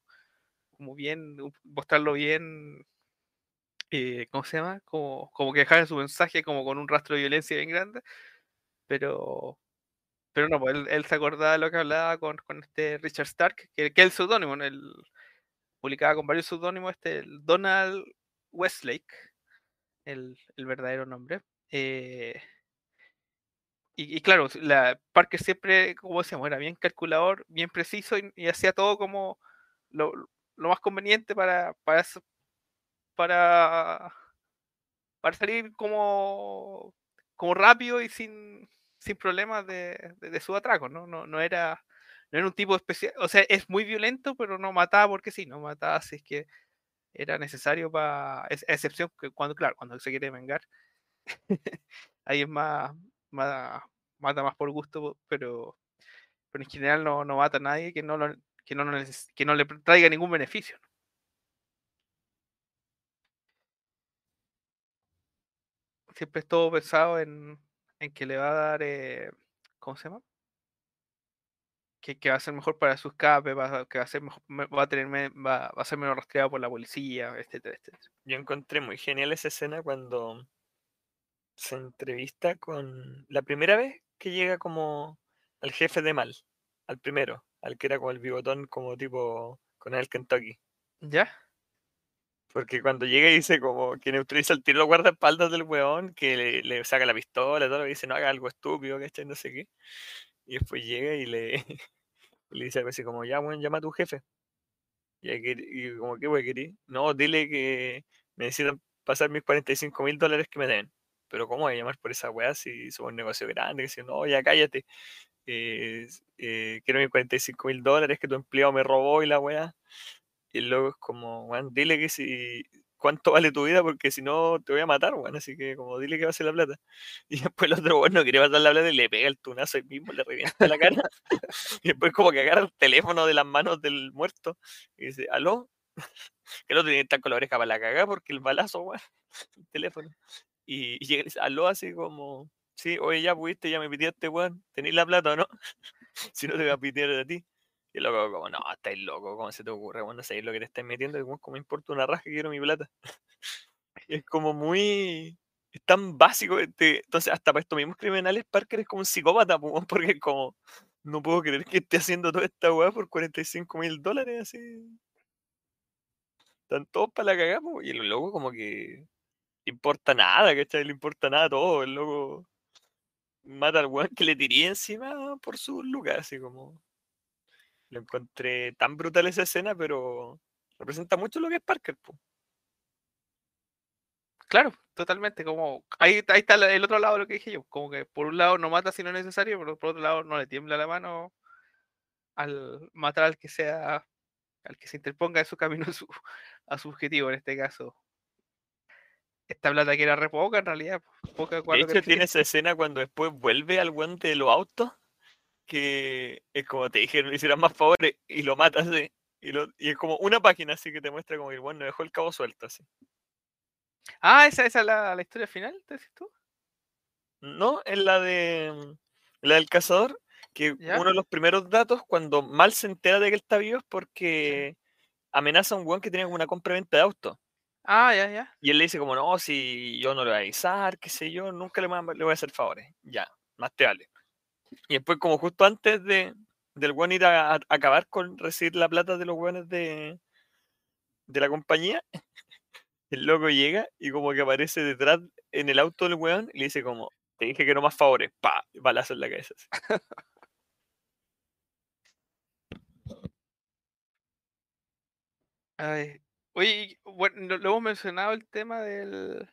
como bien, mostrarlo bien, eh, ¿cómo se llama? Como, como que dejara su mensaje como con un rastro de violencia bien grande, pero, pero no, pues él, él se acordaba de lo que hablaba con, con este Richard Stark, que, que es el seudónimo, ¿no? Él publicaba con varios seudónimos, este, el Donald Westlake, el, el verdadero nombre. eh, y, y claro, la, Parker siempre, como decíamos, era bien calculador, bien preciso y, y hacía todo como lo, lo más conveniente para, para, eso- para, para salir como, como rápido y sin, sin problemas de, de, de su atraco, ¿no? No, no era, no era un tipo especial, o sea, es muy violento, pero no mataba porque sí, no mataba si es que era necesario para, excepción que cuando, claro, cuando se quiere vengar, ahí es más, más, mata más por gusto, pero, pero en general no, no mata a nadie que no, lo, que, no, neces- que no le traiga ningún beneficio. ¿no? Siempre estuvo pensado en, en que le va a dar, eh, ¿cómo se llama? Que, que va a ser mejor para su escape, va, que va a ser mejor, me- va a tener, va, va a ser menos rastreado por la policía, etcétera, etcétera. Yo encontré muy genial esa escena cuando se entrevista con la primera vez que llega como al jefe de mal, al primero, al que era como el bigotón como tipo con el Kentucky. ¿Ya? Porque cuando llega y dice como que neutraliza el tiro los guardaespaldas del weón, que le, le saca la pistola, todo lo que dice, no haga algo estúpido, ¿cachai? No sé qué. Y después llega y le, y le dice algo así como, ya, weón, llama a tu jefe. Y, hay que- y como, ¿qué wey querí? No, dile que necesitan pasar mis 45 mil dólares que me den. Pero ¿cómo voy a llamar por esa weá si somos un negocio grande? Que si no, ya cállate. eh, eh, quiero mis 45 mil dólares que tu empleado me robó y la weá. Y luego es como, weón, dile que si, cuánto vale tu vida porque si no te voy a matar, weón. Así que como dile que va a ser la plata. Y después el otro weón no quiere matar la plata y le pega el tunazo ahí mismo, le revienta la cara. y después como que agarra el teléfono de las manos del muerto y dice, aló. que no tiene que estar con la oreja para la cagada porque el balazo, weón, el teléfono. Y, y dice, aló, así como, sí, oye, ya pudiste, ya me pidiste, weón, ¿tenéis la plata o no? si no te voy a pitear a ti. Y el loco, como, no, estáis loco, ¿cómo se te ocurre? Bueno, sabéis lo que te estáis metiendo, y como, me importa una raja, quiero mi plata. Es como muy. Es tan básico. este, Entonces, hasta para estos mismos criminales, Parker es como un psicópata, porque es como. No puedo creer que esté haciendo toda esta weá por 45 mil dólares, así. Están todos para la cagada, po, y el loco, como que. Importa nada, ¿cachai? Le importa nada todo. El loco mata al weón que le tiré encima por sus lucas, así como. Lo encontré tan brutal esa escena, pero representa mucho lo que es Parker, po. Claro, totalmente. Como ahí, ahí está el otro lado de lo que dije yo. Como que por un lado no mata si no es necesario, pero por otro lado no le tiembla la mano al matar al que sea, al que se interponga en su camino su, a su objetivo, en este caso. Esta plata que era re poca, en realidad, poca De hecho, tiene esa escena cuando después vuelve al guante de los autos, que es como te dijeron, le hicieran más favores y lo matas, así, y, lo- y es como una página así que te muestra como que el bueno dejó el cabo suelto así. Ah, esa, esa es la, la historia final, ¿te decís tú? No, en la de mm, la del cazador, que ¿Ya? uno de los primeros datos, cuando Mal se entera de que él está vivo, es porque amenaza a un weón que tiene una compra-venta de autos. Ah, ya, ya. Y él le dice como, no, si yo no le voy a avisar, qué sé yo, nunca le voy a, hacer favores. Ya, más te vale. Y después, como justo antes de, del weón ir a, a acabar con recibir la plata de los weones de, de la compañía, el loco llega y como que aparece detrás en el auto del weón y le dice como, te dije que no más favores, pa, balazo en la cabeza. Ay, Oye, y, bueno, lo, hemos mencionado el tema del,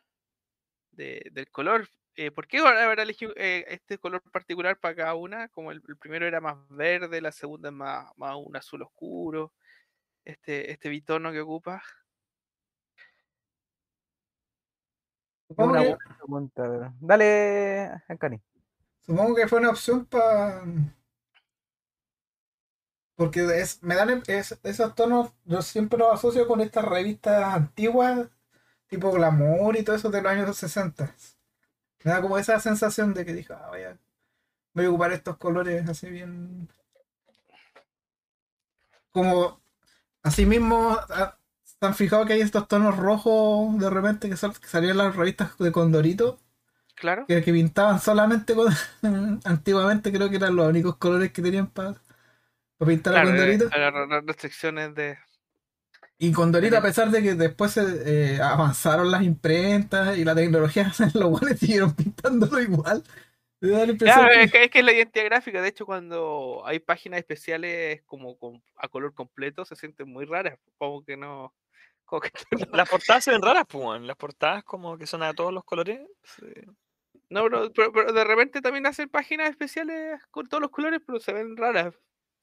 de- del color. Eh, ¿por qué habrá elegido eh, este color particular para cada una? Como el, el primero era más verde, la segunda es más, más un azul oscuro. Este, este bitono que ocupa. Una que, buena pregunta, Dale, Ancani. supongo que fue una opción para. Porque es, me dan es- esos tonos, yo siempre los asocio con estas revistas antiguas, tipo Glamour y todo eso de los años 60. Me da como esa sensación de que dije, ah, vaya, voy a ocupar estos colores así bien. Como, así mismo, ah, ¿se han fijado que hay estos tonos rojos de repente que, sal- que salían en las revistas de Condorito? Claro. que, que pintaban solamente con antiguamente creo que eran los únicos colores que tenían para pintar a Claro, Condorito a las restricciones de. y Condorito a pesar de que después se, eh, avanzaron las imprentas y la tecnología los buenos siguieron pintándolo igual Claro, es que, es que es la identidad gráfica. De hecho, cuando hay páginas especiales como con- a color completo, se sienten muy raras. Como que no. Como que no- Las portadas se ven raras, pues. Las portadas como que son a todos los colores. sí. No, pero, pero- pero de repente también hacen páginas especiales con todos los colores, pero se ven raras.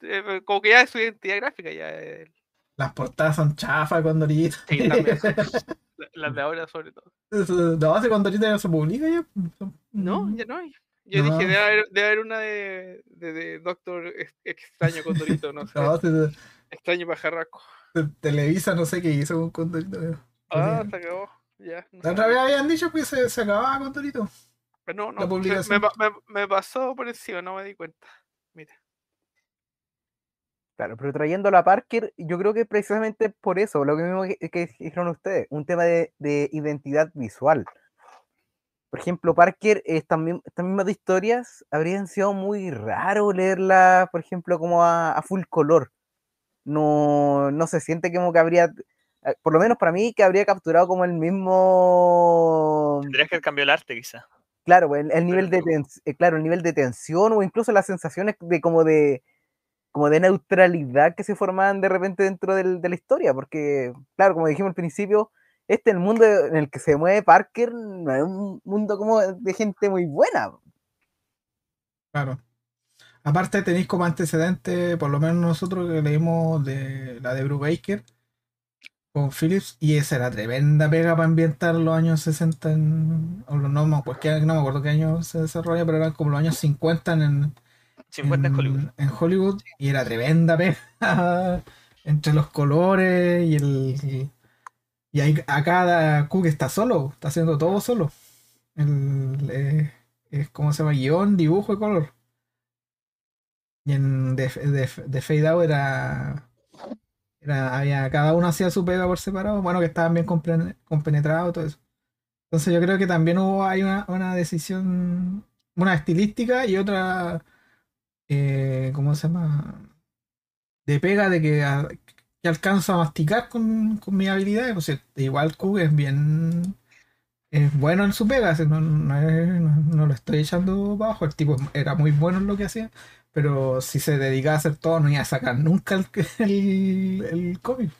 Eh, Como que ya es su identidad gráfica, ya. eh, las portadas son chafas Condorito Sí, también. la- Las de ahora, sobre todo. la base Condorito ya se publica ya No, ya no hay. Yo No. dije, debe haber, debe haber una de, de, de Doctor Ex- Extraño con Dorito, no sé. No, se- Extraño pajarraco. Televisa no sé qué hizo con Condorito Ah, se acabó. Ya. no la otra vez habían dicho que se, se acababa Condorito Pero no, la no. se- publicación. Me- me pasó por encima, no me di cuenta. Mira. Claro, pero trayéndolo a Parker, yo creo que precisamente por eso, lo que mismo que, que dijeron ustedes, un tema de, de identidad visual. Por ejemplo, Parker, estas mismas historias habrían sido muy raro leerlas, por ejemplo, como a, a full color. No, no se siente como que habría, eh, por lo menos para mí, que habría capturado como el mismo, Tendrías que cambiado el arte, quizá. claro, el, el nivel de tens- eh, claro, el nivel de tensión o incluso las sensaciones de como de como de neutralidad que se formaban de repente dentro del- de la historia, porque claro, como dijimos al principio, este el mundo en el que se mueve Parker no es un mundo como de gente muy buena. Claro. Aparte tenéis como antecedente, por lo menos nosotros que leímos de la de Brubaker con Phillips, y esa era tremenda pega para ambientar los años 60 en, o no, me acuerdo- no me acuerdo qué año se desarrolla, pero eran como los años 50 en, 50 en Hollywood. y era tremenda pega entre los colores y el y ahí acá Cook está solo, está haciendo todo solo. El, eh, es como se llama guion, dibujo y color. Y en de, de, de Fade Out era, era había, cada uno hacía su pega por separado, bueno que estaban bien compenetrados todo eso. Entonces yo creo que también hubo hay una, una decisión, una estilística y otra eh, ¿cómo se llama? de pega de que, a- que alcanzo a masticar con, con mis habilidades. Pues, eh, igual Cook es bien. Es bueno en su pega, no, no, lo estoy echando abajo. El tipo era muy bueno en lo que hacía, pero si se dedicaba a hacer todo, no iba a sacar nunca el, el, cómic.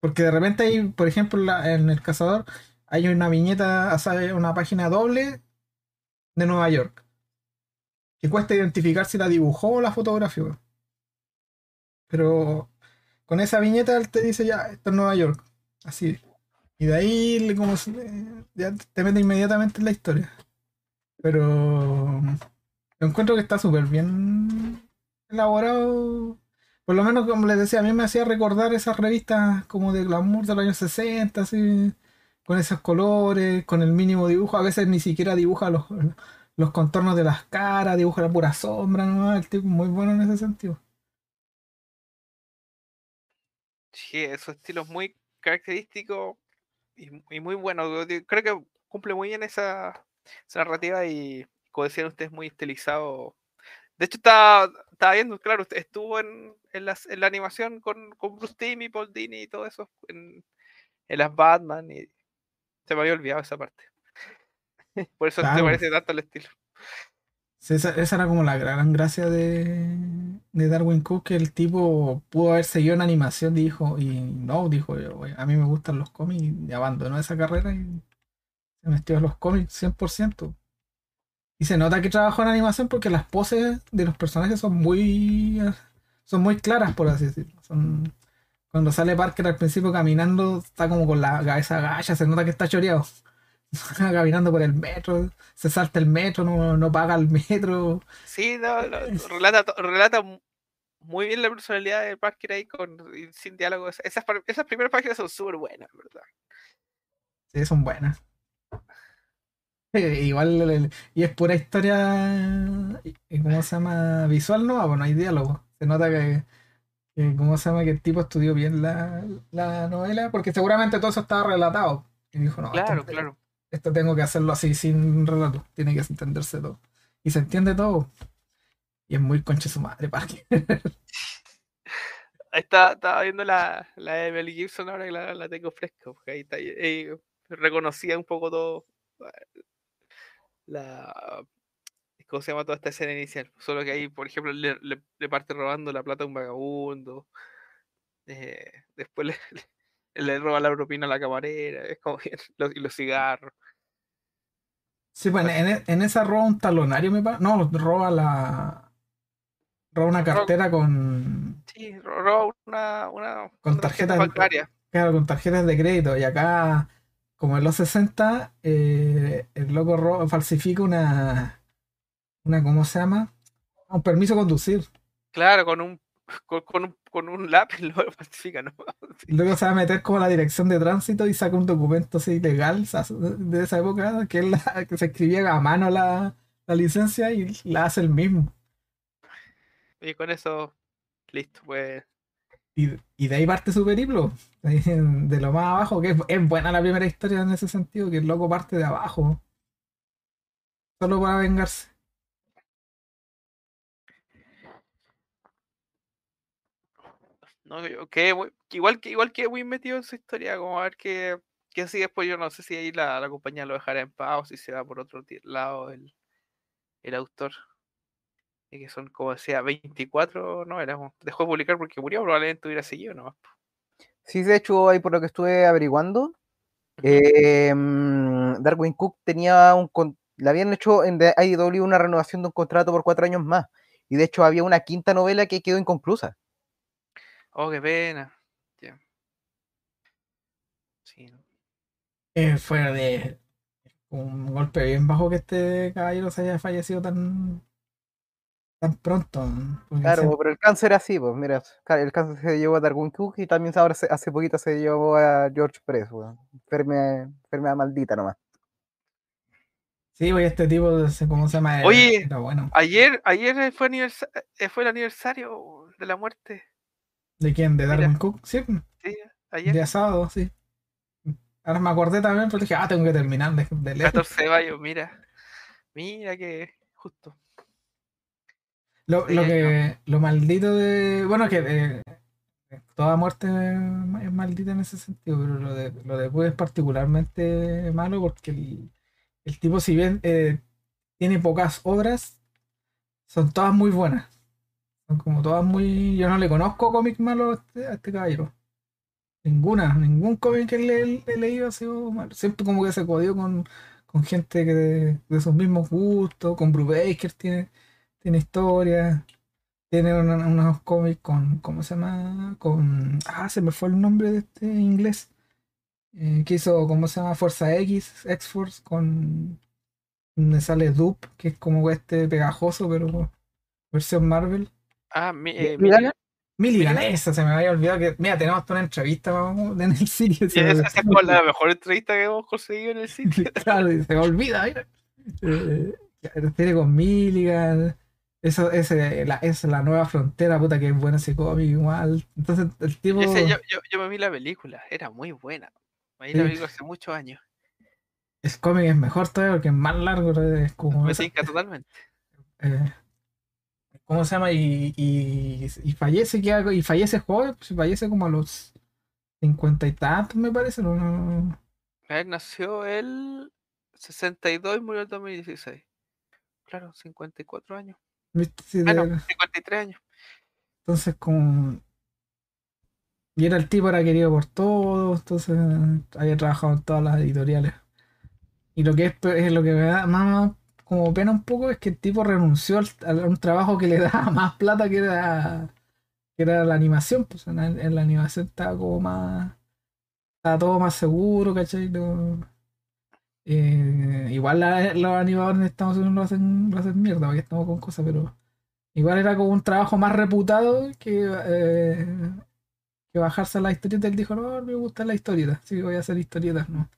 Porque de repente hay, por ejemplo, en El Cazador, hay una viñeta, o sea, una página doble de Nueva York. Que cuesta identificar si la dibujó o la fotografió. Pero con esa viñeta él te dice ya, esto es Nueva York. Así. Y de ahí como ya te mete inmediatamente en la historia. Pero yo encuentro que está súper bien elaborado. Por lo menos, como les decía, a mí me hacía recordar esas revistas como de glamour de los años 60, así, con esos colores, con el mínimo dibujo. A veces ni siquiera dibuja los, los contornos de las caras, dibuja la pura sombra, ¿no? El tipo muy bueno en ese sentido. Sí, su estilo es muy característico y, muy bueno. Creo que cumple muy bien esa, narrativa y, como decían ustedes, muy estilizado. De hecho, estaba, viendo, claro, estuvo en, en la animación con, con Bruce Timm y Paul Dini y todo eso, en, en las Batman, y se me había olvidado esa parte. Por eso te parece tanto el estilo. Sí, esa, esa era como la gran gracia de, de Darwin Cook, que el tipo pudo haber seguido en animación, dijo, y no, dijo, "Oye, a mí me gustan los cómics, y abandonó esa carrera y se metió a los cómics 100%. Y se nota que trabajó en animación porque las poses de los personajes son muy, son muy claras, por así decirlo. Son, cuando sale Parker al principio caminando, está como con la cabeza agacha, se nota que está choreado. Caminando por el metro, se salta el metro, no, no paga el metro. Sí, no, no, relata, relata mu- muy bien la personalidad de Parker ahí con, sin diálogo. Esas, esas primeras páginas son súper buenas, ¿verdad? Sí, son buenas. Eh, Igual, y es pura historia, y- ¿cómo se llama? Visual, no, pues no hay diálogo. Se nota que, que, ¿cómo se llama? Que el tipo estudió bien la, la novela, porque seguramente todo eso estaba relatado. Y dijo, no, Claro, claro. Esto tengo que hacerlo así, sin relato. Tiene que entenderse todo. Y se entiende todo. Y es muy conche su madre, Parker. Ahí está, estaba viendo la, la de Mel Gibson ahora que la, la tengo fresca. porque ahí está, reconocía un poco todo la ¿cómo se llama toda esta escena inicial? Solo que ahí, por ejemplo, le, le- le parte robando la plata a un vagabundo. eh, después le, le- roba la propina a la camarera. Es como los, y los cigarros. Sí, pues en, en- en esa roba un talonario, me parece. No, roba la. Roba una cartera con. Sí, ro- roba una, una, Con una tarjeta de- bancaria. Claro, con tarjetas de crédito. Y acá, como en los 60, eh, el loco ro- falsifica una. una ¿Cómo se llama? Un permiso de conducir. Claro, con un, con, con un, con un lápiz lo falsifica, ¿no? Y luego se va a meter como a la dirección de tránsito y saca un documento así legal de esa época que, él la- que se escribía a mano la, la licencia y la hace el mismo. Y con eso, listo, pues. Y, y de ahí parte su periplo, de lo más abajo, que es, es buena la primera historia en ese sentido, que el loco parte de abajo, solo para vengarse. No, yo quedé muy- igual que igual que muy metido en su historia, como a ver qué, qué sigue después. Yo no sé si ahí la, la compañía lo dejará en paz o si se va por otro lado el, el autor. Y que son, como decía, 24 novelas. Dejó de publicar porque murió, probablemente hubiera seguido nomás. Sí, de hecho, ahí por lo que estuve averiguando, eh, Darwin Cook tenía un. con- Le habían hecho en IDW una renovación de un contrato por cuatro años más. Y de hecho, había una quinta novela que quedó inconclusa. Oh, qué pena. Sí, ¿no? Eh, fue de un golpe bien bajo que este caballero se haya fallecido tan tan pronto. Claro, pero el cáncer así, pues mira, el cáncer se llevó a Darwin Cook y también ahora se- hace poquito se llevó a George Press, weón. Enfermedad, enfermedad maldita nomás. Sí, oye, este tipo, se- ¿cómo se llama? Oye, bueno. Ayer, ayer fue, eh, fue el aniversario de la muerte. ¿De quién? ¿De mira. Darwin Cook? Sí, Sí, ayer, día sábado, sí. Ahora me acordé también, pero dije, ah, tengo que terminar de, de leer. 14 de mayo, mira. Mira que justo. Lo, Sí, lo no. que lo maldito de. Bueno, que eh, toda muerte es maldita en ese sentido, pero lo de, lo de es particularmente malo porque el, el tipo, si bien eh, tiene pocas obras, son todas muy buenas. Son como todas muy. Yo no le conozco cómic malo a este, a este caballero. Ninguna, ningún cómic que le, he leído ha sido malo. Siempre como que se codió con, con gente que de, de sus mismos gustos, con Brubaker tiene tiene historia, tiene unos cómics con, ¿cómo se llama? Con, ah, se me fue el nombre de este inglés, eh, que hizo, ¿cómo se llama? Fuerza X, X-Force, con, donde sale Dupe, que es como este pegajoso, pero versión Marvel. Ah, mi, ¿Y- eh, Milligan. Milligan, esa, se me había olvidado que, mira, tenemos hasta una entrevista vamos, en el sitio. Esa, es como la mejor entrevista que hemos conseguido en el sitio. claro, y se me olvida, mira. Eh, tiene con Milligan. Eso ese, la, es la nueva frontera, puta que es bueno ese cómic igual. Entonces el tipo. Ese, yo, yo, yo me vi la película, era muy buena. Me vi la película hace muchos años. El cómic es mejor todavía porque es más largo. Es como. Me tinca totalmente. eh, ¿Cómo se llama? Y, y, y fallece, que hago? Y fallece joven, pues, fallece como a los cincuenta y tantos, me parece. No, no- ver, nació el 62 y murió el 2016. Claro, 54 años. ¿viste? Sí, Bueno, de- 53 años. Entonces, como. Y era el tipo, era querido por todos, entonces había trabajado en todas las editoriales. Y lo que es, es lo que me da más como pena un poco es que el tipo renunció a un trabajo que le daba más plata que era, que era la animación. Pues en, la- animación estaba como más. Estaba todo más seguro, ¿cachai? Eh, igual la- los animadores en Estados Unidos lo hacen, lo hacen mierda, porque estamos con cosas, pero. Igual era como un trabajo más reputado que, eh, que bajarse a la historieta. Él dijo, no, me gusta la historieta, sí, voy a hacer historietas, ¿no?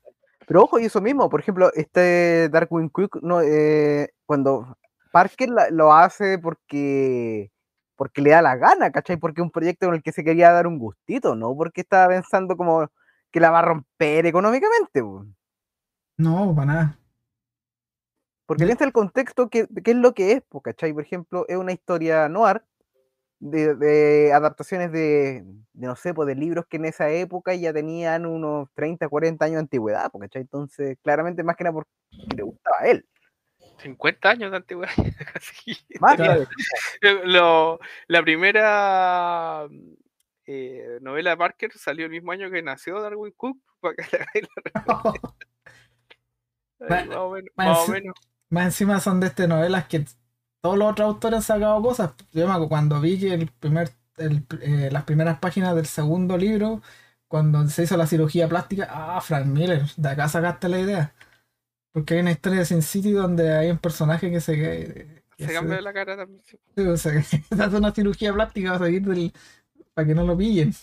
Pero ojo, y eso mismo, por ejemplo, este Darwin Cook, no, eh, cuando Parker la- lo hace porque, porque le da la gana, ¿cachai? Porque es un proyecto con el que se quería dar un gustito, ¿no? Porque estaba pensando como que la va a romper económicamente. No, para nada. Porque piensa el contexto, que, qué es lo que es, ¿cachai? Por ejemplo, es una historia noir de, de adaptaciones de, de, no sé, pues de libros que en esa época ya tenían unos 30, 40 años de antigüedad, po, ¿cachai? Entonces, claramente, más que nada porque le gustaba a él. 50 años de antigüedad. casi. Más Claro. que- Lo- la primera eh, novela de Parker salió el mismo año que nació Darwin Cook. Para que la- ahí, más o menos. va más o enci- menos. Más encima son de este novelas que todos los otros autores han sacado cosas. Yo me acuerdo cuando vi que el primer, el- eh, las primeras páginas del segundo libro, cuando se hizo la cirugía plástica, ah, Frank Miller, de acá sacaste la idea. Porque hay una historia de Sin City donde hay un personaje que se, que Se se- cambia la cara también. sí. O sea, hace una cirugía plástica del, para que no lo pillen.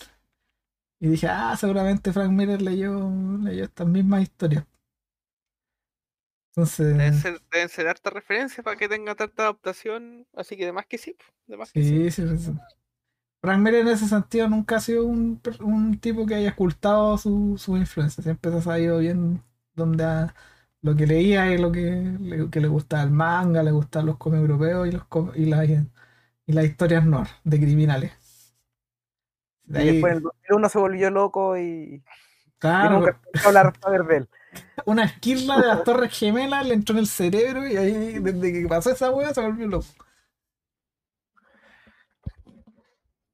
Y dije, ah, seguramente Frank Miller leyó, leyó estas mismas historias. Deben Entonces, ser, deben ser harta referencia para que tenga tanta adaptación. Así que demás que sí. pues, De más que sí. sí, sí, sí. Frank Miller en ese sentido nunca ha sido un, un tipo que haya ocultado su, su influencia. Siempre se ha sabido bien donde ha- lo que leía y lo que le, que le gustaba el manga, le gustaban los cómics europeos y, los, com- y, las, y las historias noir de criminales. De Y ahí- después en el 2001 se volvió loco y, y claro, nunca empezó a hablar de él. Una esquirla de las torres gemelas le entró en el cerebro y ahí, desde que pasó esa wea, se volvió loco.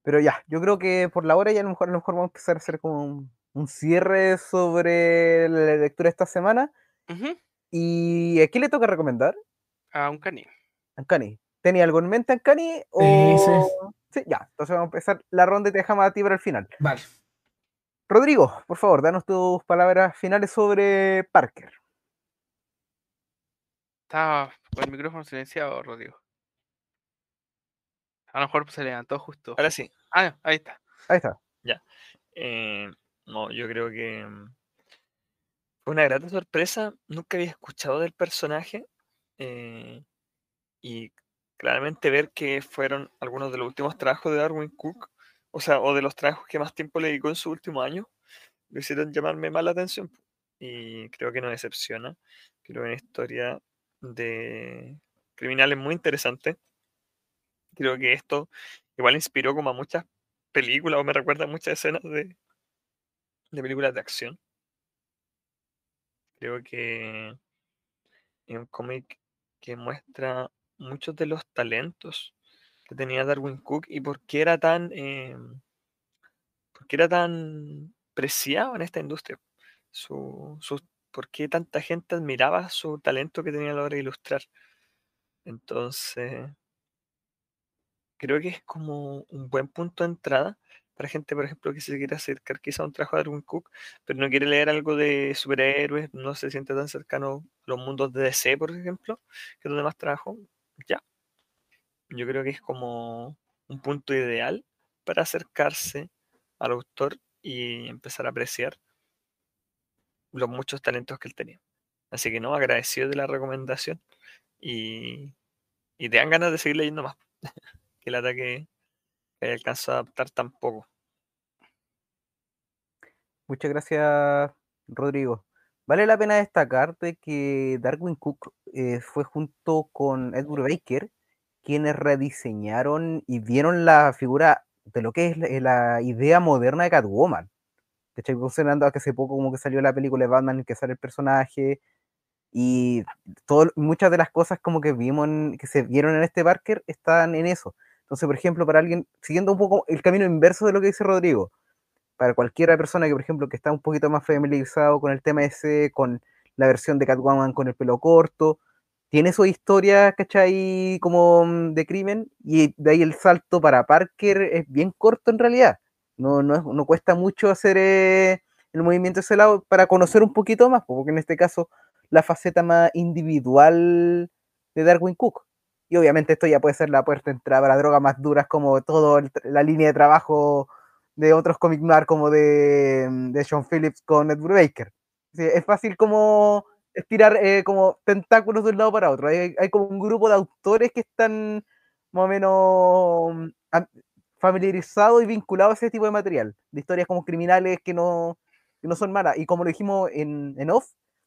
Pero ya, yo creo que por la hora ya a lo mejor, a lo mejor vamos a empezar a hacer como un, un cierre sobre la lectura esta semana. ¿Y a quién le toca recomendar? A un caní. Ancani. ¿Tenía algo en mente, Ancani? O... Sí, ya. Entonces vamos a empezar la ronda y te dejamos a ti para el final. Vale. Rodrigo, por favor, danos tus palabras finales sobre Parker. Estaba con el micrófono silenciado, Rodrigo. A lo mejor se levantó justo. Ahora sí. Ah, ahí está. Ahí está. eh, no, yo creo que mm, fue una grata sorpresa. Nunca había escuchado del personaje. eh, y claramente ver que fueron algunos de los últimos trabajos de Darwin Cook, o sea, o de los trabajos que más tiempo le dedicó en su último año, lo hicieron llamarme más la atención. Y creo que no decepciona. Creo que una historia de criminales muy interesante. Creo que esto igual inspiró como a muchas películas, o me recuerda a muchas escenas de, de películas de acción. Creo que es un cómic que muestra muchos de los talentos que tenía Darwin Cook y por qué era tan, eh, por qué era tan preciado en esta industria. Su, su- por qué tanta gente admiraba su talento que tenía a la hora de ilustrar. Entonces, creo que es como un buen punto de entrada para gente, por ejemplo, que se quiere acercar quizá a un trabajo de Darwin Cook, pero no quiere leer algo de superhéroes, no se siente tan cercano a los mundos de DC, por ejemplo, que es donde más trabajo. Ya. Yo creo que es como un punto ideal para acercarse al autor y empezar a apreciar los muchos talentos que él tenía. Así que no, agradecido de la recomendación y, y te dan ganas de seguir leyendo más. que el ataque que alcanzado a adaptar tan poco. Muchas gracias, Rodrigo. Vale la pena destacar de que Darwin Cook eh, fue junto con Edward Baker quienes rediseñaron y dieron la figura de lo que es la, la idea moderna de Catwoman. ¿Cachai? Considerando que hace poco como que salió la película de Batman en que sale el personaje y todo, muchas de las cosas como que vimos, en- que se vieron en este Parker están en eso. Entonces, por ejemplo, para alguien, siguiendo un poco el camino inverso de lo que dice Rodrigo, para cualquier persona que, por ejemplo, que está un poquito más familiarizado con el tema ese, con la versión de Catwoman con el pelo corto, tiene su historia, ¿cachai? Como mm, de crimen, y de ahí el salto para Parker es bien corto en realidad. No, no, no cuesta mucho hacer eh, el movimiento de ese lado para conocer un poquito más, porque en este caso la faceta más individual de Darwin Cook. Y obviamente esto ya puede ser la puerta de entrada para drogas más duras como toda la línea de trabajo de otros comic noir como de, de Sean Phillips con Edward Baker. Sí, es fácil como estirar eh, como tentáculos de un lado para otro. Hay, hay como un grupo de autores que están más o menos am- familiarizados y vinculados a ese tipo de material, de historias como criminales que no, que no son malas. Y como lo dijimos en, en off,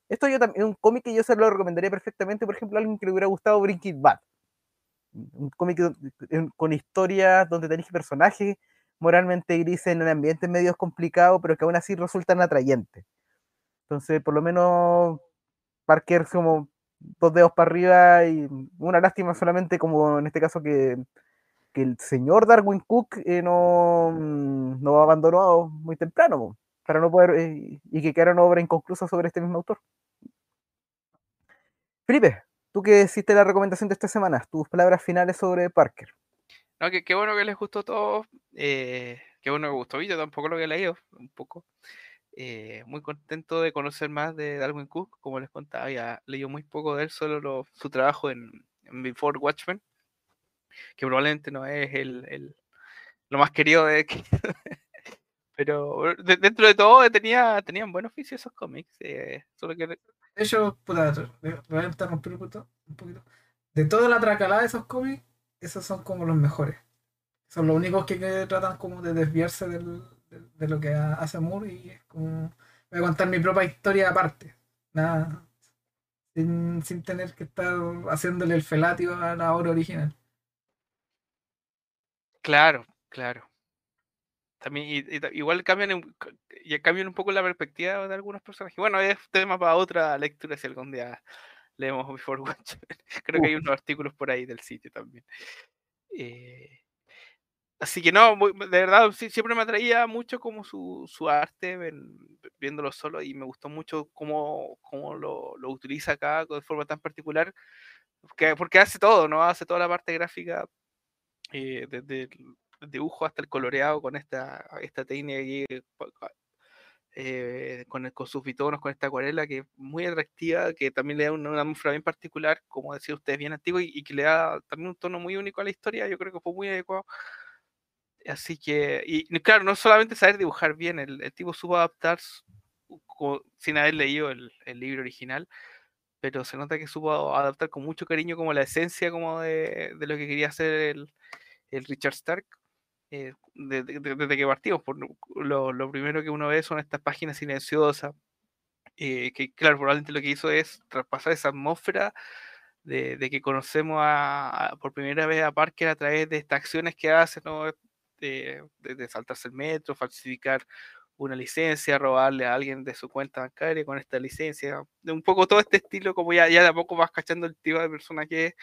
esto yo también un cómic que yo se lo recomendaría perfectamente, por ejemplo, a alguien que le hubiera gustado Breaking Bad. Un cómic con historias donde tenéis personajes moralmente grises en ambientes medios complicados, pero que aún así resultan atrayentes. Entonces, por lo menos, Parker como dos dedos para arriba y una lástima solamente como en este caso que, que el señor Darwin Cook eh, no, mm, no abandonó muy temprano para no poder eh, y que quedara una obra inconclusa sobre este mismo autor. Felipe, tú que hiciste la recomendación de esta semana, tus palabras finales sobre Parker. No, que bueno que les gustó todo. eh, qué bueno que gustó. Yo tampoco lo había leído, un poco. Eh, muy contento de conocer más de Darwin Cook. Como les contaba, había leído muy poco de él, solo lo- su trabajo en, en Before Watchmen, que probablemente no es el, el- lo más querido de Pero de- dentro de todo tenía, tenían buen oficio esos cómics. eh, solo que De hecho, puta, voy a interrumpir un poquito. De toda la tracalada de esos cómics, esos son como los mejores. Son los únicos que, que tratan como de desviarse del- de, de lo que ha- hace Moore y es como... Voy a contar mi propia historia aparte. Nada. Sin, sin tener que estar haciéndole el felatio a la obra original. Claro, claro. También, y- y ta- igual cambian, y cambian un poco la perspectiva de algunos personajes. Bueno, es tema para otra lectura si algún día leemos Before Watchmen. Creo que hay unos artículos por ahí del sitio también. Eh, Así que no, muy- de verdad, sí, siempre me atraía mucho como su, su arte, ven- viéndolo solo, y me gustó mucho cómo, cómo lo, lo utiliza acá de forma tan particular, porque, porque hace todo, ¿no? Hace toda la parte gráfica, eh, desde el dibujo hasta el coloreado con esta, esta técnica aquí, eh, con, el- con sus bitonos, con esta acuarela que es muy atractiva, que también le da una, una atmósfera bien particular, como decía usted, bien antiguo, y, y que le da también un tono muy único a la historia, yo creo que fue muy adecuado. Así que, y claro, no solamente saber dibujar bien, el, el tipo supo adaptar sin haber leído el, el libro original, pero se nota que supo adaptar con mucho cariño como la esencia como de, de lo que quería hacer el, el Richard Stark eh, de- de- de- desde que partimos. Por lo, lo primero que uno ve son estas páginas silenciosas, eh, que claro, probablemente lo que hizo es traspasar esa atmósfera de, de que conocemos a- por primera vez a Parker a través de estas acciones que hace, ¿no? De, de- saltarse el metro, falsificar una licencia, robarle a alguien de su cuenta bancaria con esta licencia, de un poco todo este estilo, como ya, ya de a poco vas cachando el tipo de persona que es,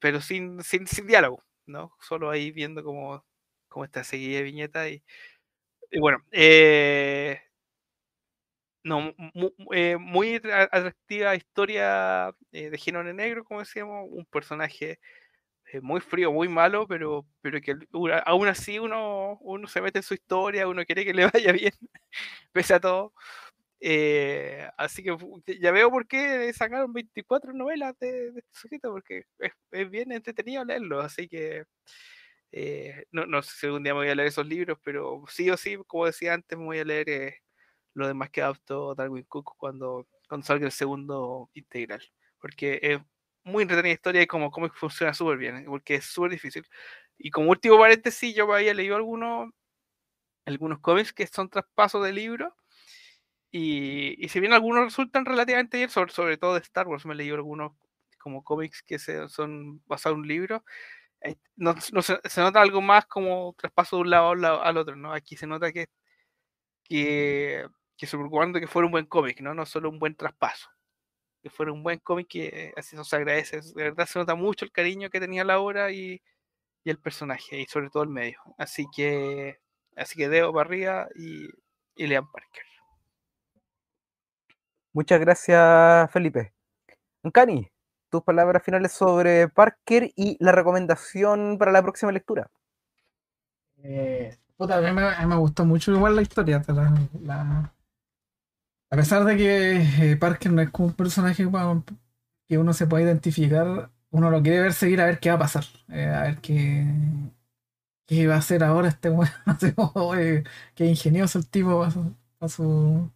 pero sin, sin, sin diálogo, ¿no? Solo ahí viendo cómo, cómo está seguida de viñeta y, bueno, eh, no, mu- mu- eh, muy atra- atractiva historia eh, de género negro, como decíamos, un personaje muy frío, muy malo, pero, pero que aún así uno, uno se mete en su historia, uno quiere que le vaya bien, pese a todo. Eh, así que ya veo por qué sacaron 24 novelas de, de este sujeto, porque es, es bien entretenido leerlo, así que eh, no, no sé si algún día me voy a leer esos libros, pero sí o sí, como decía antes, me voy a leer eh, lo demás que adaptó Darwin Cook cuando, cuando salga el segundo integral, porque es muy entretenida historia y como cómic funciona súper bien, porque es súper difícil. Y como último paréntesis, yo había leído algunos, algunos cómics que son traspasos de libros, y, y si bien algunos resultan relativamente bien, sobre, sobre todo de Star Wars, me he leído algunos como cómics que se, son basados en un libro, eh, no, no se, se nota algo más como traspaso de un lado- al otro, ¿no? Aquí se nota que, que, que se preocuparon de que fuera un buen cómic, ¿no? No solo un buen traspaso. Que fuera un buen cómic que así eso se agradece. De verdad se nota mucho el cariño que tenía la obra y, y el personaje, y sobre todo el medio. Así que, así que Deo Barriga y, y Leon Parker. Muchas gracias, Felipe. Cani, tus palabras finales sobre Parker y la recomendación para la próxima lectura. Eh, puta, a mí me, a mí me gustó mucho igual la historia. la- A pesar de que eh, Parker no es como un personaje que uno se puede identificar, uno lo quiere ver seguir a ver qué va a pasar. eh, a ver qué, qué va a hacer ahora este como, eh, qué ingenioso el tipo para su,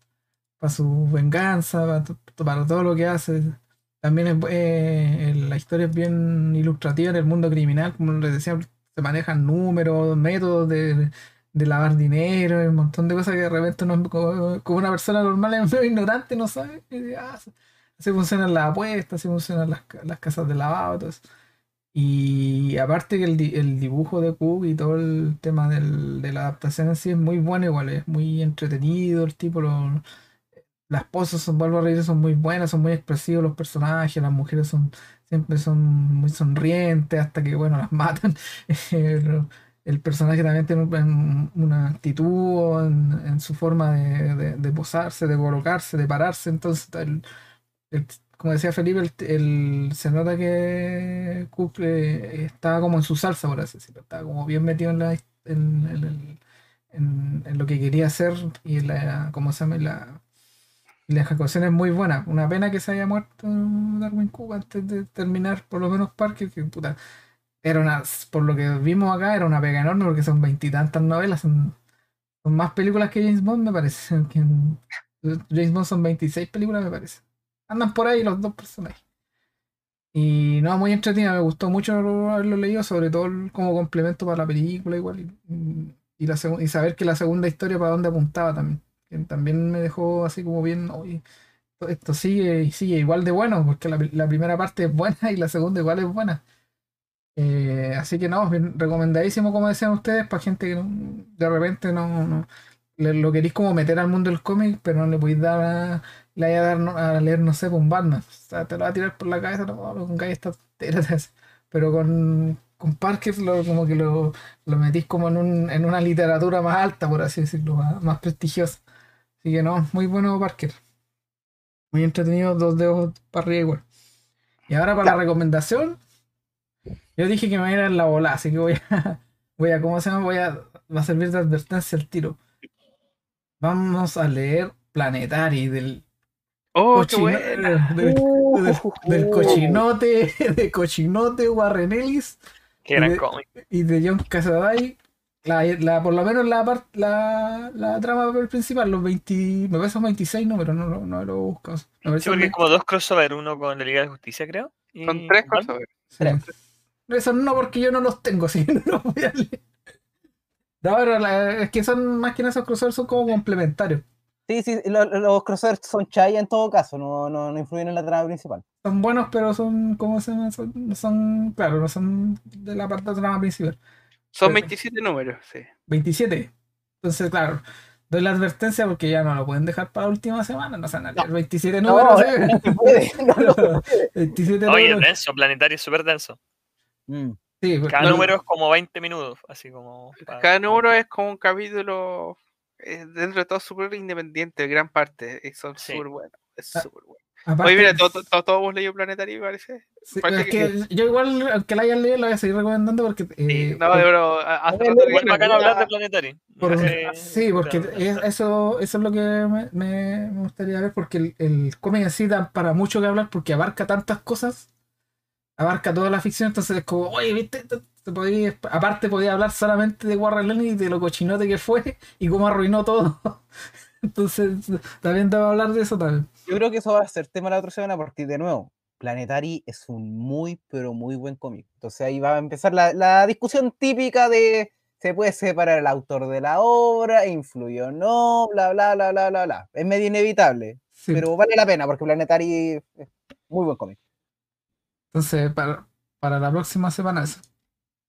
para su, venganza, para, to- para todo lo que hace. También eh, la historia es bien ilustrativa en el mundo criminal, como les decía, se manejan números, métodos de, de lavar dinero, un montón de cosas que de repente uno, como, una persona normal es medio ignorante, no sabe. Ah, así funcionan las apuestas, así funcionan las, las casas de lavado. Y aparte que el, el dibujo de Cook y todo el tema del- de la adaptación en sí es muy bueno igual, es muy entretenido, el tipo, lo- las poses son, vuelvo son muy buenas, son muy expresivos los personajes, las mujeres son siempre son muy sonrientes hasta que, bueno, las matan. El, el personaje también tiene un- una actitud en, en su forma de, de- posarse, de colocarse, de pararse, entonces el- como decía Felipe, el, se nota que Cook eh, estaba como en su salsa, por así decirlo. Estaba como bien metido en, la, en, en lo que quería hacer y la, la, la ejecución es muy buena. Una pena que se haya muerto Darwin Cook antes de terminar, por lo menos Parker, que puta, era una, por lo que vimos acá, era una pega enorme porque son veintitantas novelas, son, más películas que James Bond, me parece. James Bond son 26 películas, me parece. Andan por ahí los dos personajes. Y no, muy entretenida, me gustó mucho haberlo leído, sobre todo como complemento para la película igual. Y, y la y saber que la segunda historia para dónde apuntaba también. Que también me dejó así como bien, "Oye, esto sigue y sigue igual de bueno, porque la primera parte es buena y la segunda igual es buena. Eh, así que no, recomendadísimo como decían ustedes, para gente que no- de repente no, no- le- lo queréis como meter al mundo del cómic, pero no le podéis dar a, le a dar no- a leer, no sé, un Batman. O sea, te lo va a tirar por la cabeza, no, con hace. Pero con con Parker lo, como que lo, lo metís como en, un, en una literatura más alta, por así decirlo, más, más prestigiosa. Así que no, muy bueno Parker. Muy entretenido, dos dedos para arriba igual. Y ahora para la recomendación, yo dije que me iba a ir en la bola, así que voy a, voy a, ¿cómo se llama? Voy a, va a servir de advertencia el tiro. Vamos a leer Planetary del Oh, qué buena. del, Uh, del- del cochinote, de cochinote Warren Ellis Qué gran cómic. y de John Cassaday. La, la, por lo menos la, par- la, la trama principal, los 20, me parece son 26 números, no, no, no lo he buscado. Me parece Sí, porque hay son como dos crossover, uno con la Liga de Justicia, creo. y Son tres. Sí. Eso no porque yo no los tengo, así que no los voy a leer. No, pero la- es que son más que nada esos crossovers son como complementarios. Sí, sí, lo- lo- los crossovers son chai en todo caso, no, no, no influyen en la trama principal. Son buenos, pero son, ¿cómo se llama? Son, no son, claro, no son de la parte de trama principal. Son Pero- 27 números, sí. 27. Entonces, claro, doy la advertencia porque ya no lo pueden dejar para la última semana. No se van a leer 27 No, números. no se puede, no lo- 27 Oye, números. denso, planetario es súper denso. Mm. Sí, Cada lo- número es como 20 minutos, así como. pa- Cada número es como un capítulo eh, dentro de todo súper independiente, gran parte. Y son Sí. súper buenos. Es Ah, súper bueno. aparte- Oye, mira, todos todo, todo hemos leído Planetario, parece. sí, parece es que yo igual, aunque la hayan leído, la voy a seguir recomendando porque... Sí, eh, no, por- pero que- Igual bacán hablar de planetario. por- Hace- sí, porque puta, es- eso, eso es lo que me, me- me gustaría ver, porque el, el cómic en sí da para mucho que hablar, porque abarca tantas cosas, abarca toda la ficción, entonces es como, oye, viste, Te- te podía- aparte podía hablar solamente de Warren Lenny y de lo cochinote que fue y cómo arruinó todo. Entonces, también debo hablar de eso también. Yo creo que eso va a ser tema la otra semana porque, de nuevo, Planetary es un muy, pero muy buen cómic. Entonces ahí va a empezar la, la discusión típica de se puede separar el autor de la obra, influyó o no, bla, bla, bla, bla, bla, bla. Es medio inevitable, Sí. pero vale la pena porque Planetary es muy buen cómic. Entonces, para, para la próxima semana, eso.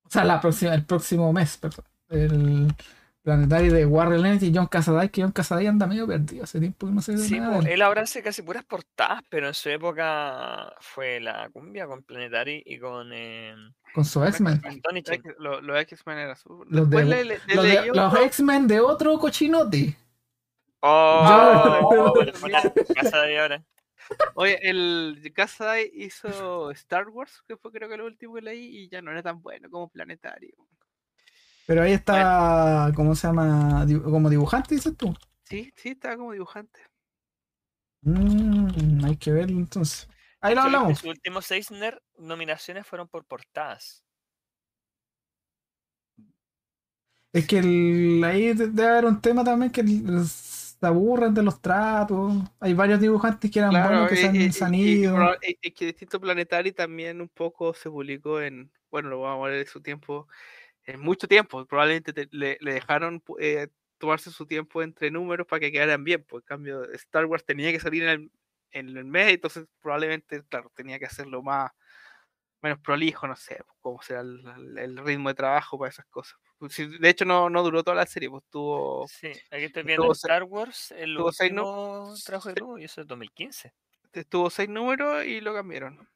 O sea, la próxima, el próximo mes, perdón. El planetario de Warren Lenny y John Cassaday, que John Cassaday anda medio perdido hace tiempo que no sé Sí, nada él. ahora hace casi puras portadas, pero en su época fue la cumbia con Planetary y con eh, con su X-Men. Los X-Men era su. Los de- le- le- Los, de- los X-Men de otro cochinote. Oh, Yo- bueno, buena casa de ahora. Oye, el Cassaday hizo Star Wars, que fue creo que lo último que leí, y ya no era tan bueno como Planetario. Pero ahí está, ¿cómo se llama? Como dibujante, dices tú. Sí, sí, estaba como dibujante. Mm, hay que verlo entonces. Ahí lo hablamos. Sus últimos Eisner nominaciones fueron por portadas. Es que el- ahí de- debe haber un tema también que el- se aburren de los tratos. Hay varios dibujantes que eran Claro, buenos que se han, y- y- se han y- y ido. proba- y- y que Distinto Planetario también un poco se publicó en, bueno, lo vamos a ver en su tiempo, en mucho tiempo. Probablemente te- le, le dejaron eh, tomarse su tiempo entre números para que quedaran bien. Por cambio, Star Wars tenía que salir en el, en el mes, entonces probablemente, claro, tenía que hacerlo más, menos prolijo, no sé, cómo será el ritmo de trabajo para esas cosas. Pues sí, De hecho, no, no duró toda la serie, pues tuvo, Sí, aquí estoy viendo Star Wars, el tuvo seis último trabajo de grupo, y eso es 2015. tuvo seis números y lo cambiaron.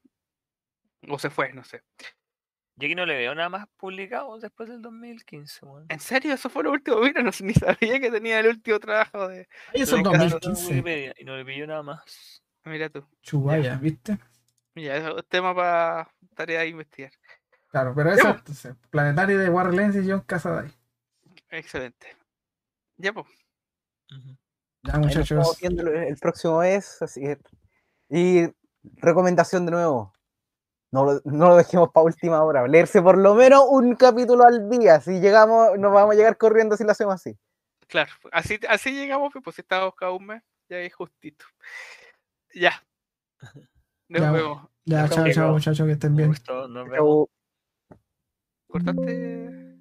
O se fue, no sé. Yo aquí no le veo nada más publicado después del 2015. weón. ¿En serio? ¿Eso fue lo último? Mira, no, ni sabía que tenía el último trabajo de... Ahí eso es le Acá lo tengo en 2015. Wikipedia, y no le pillo nada más. Mira tú. Chubaya, ¿viste? Mira, eso es tema para tarea de investigar. Claro, pero eso entonces. Planetario de Warren y John Cassaday. Excelente. Ya, pues. Ujú. Ya, Ahí nos muchachos. estamos viendo el próximo mes. Así que- Y recomendación de nuevo. No lo, no lo dejemos para última hora. Leerse por lo menos un capítulo al día. Si llegamos, nos vamos a llegar corriendo si lo hacemos así. Claro, así, así llegamos, pues, pues si estábamos cada un mes, ya es justito. Ya. Nos Ya, vemos. Ya, chao, chao, muchachos, que estén Un bien. gusto, nos vemos cortaste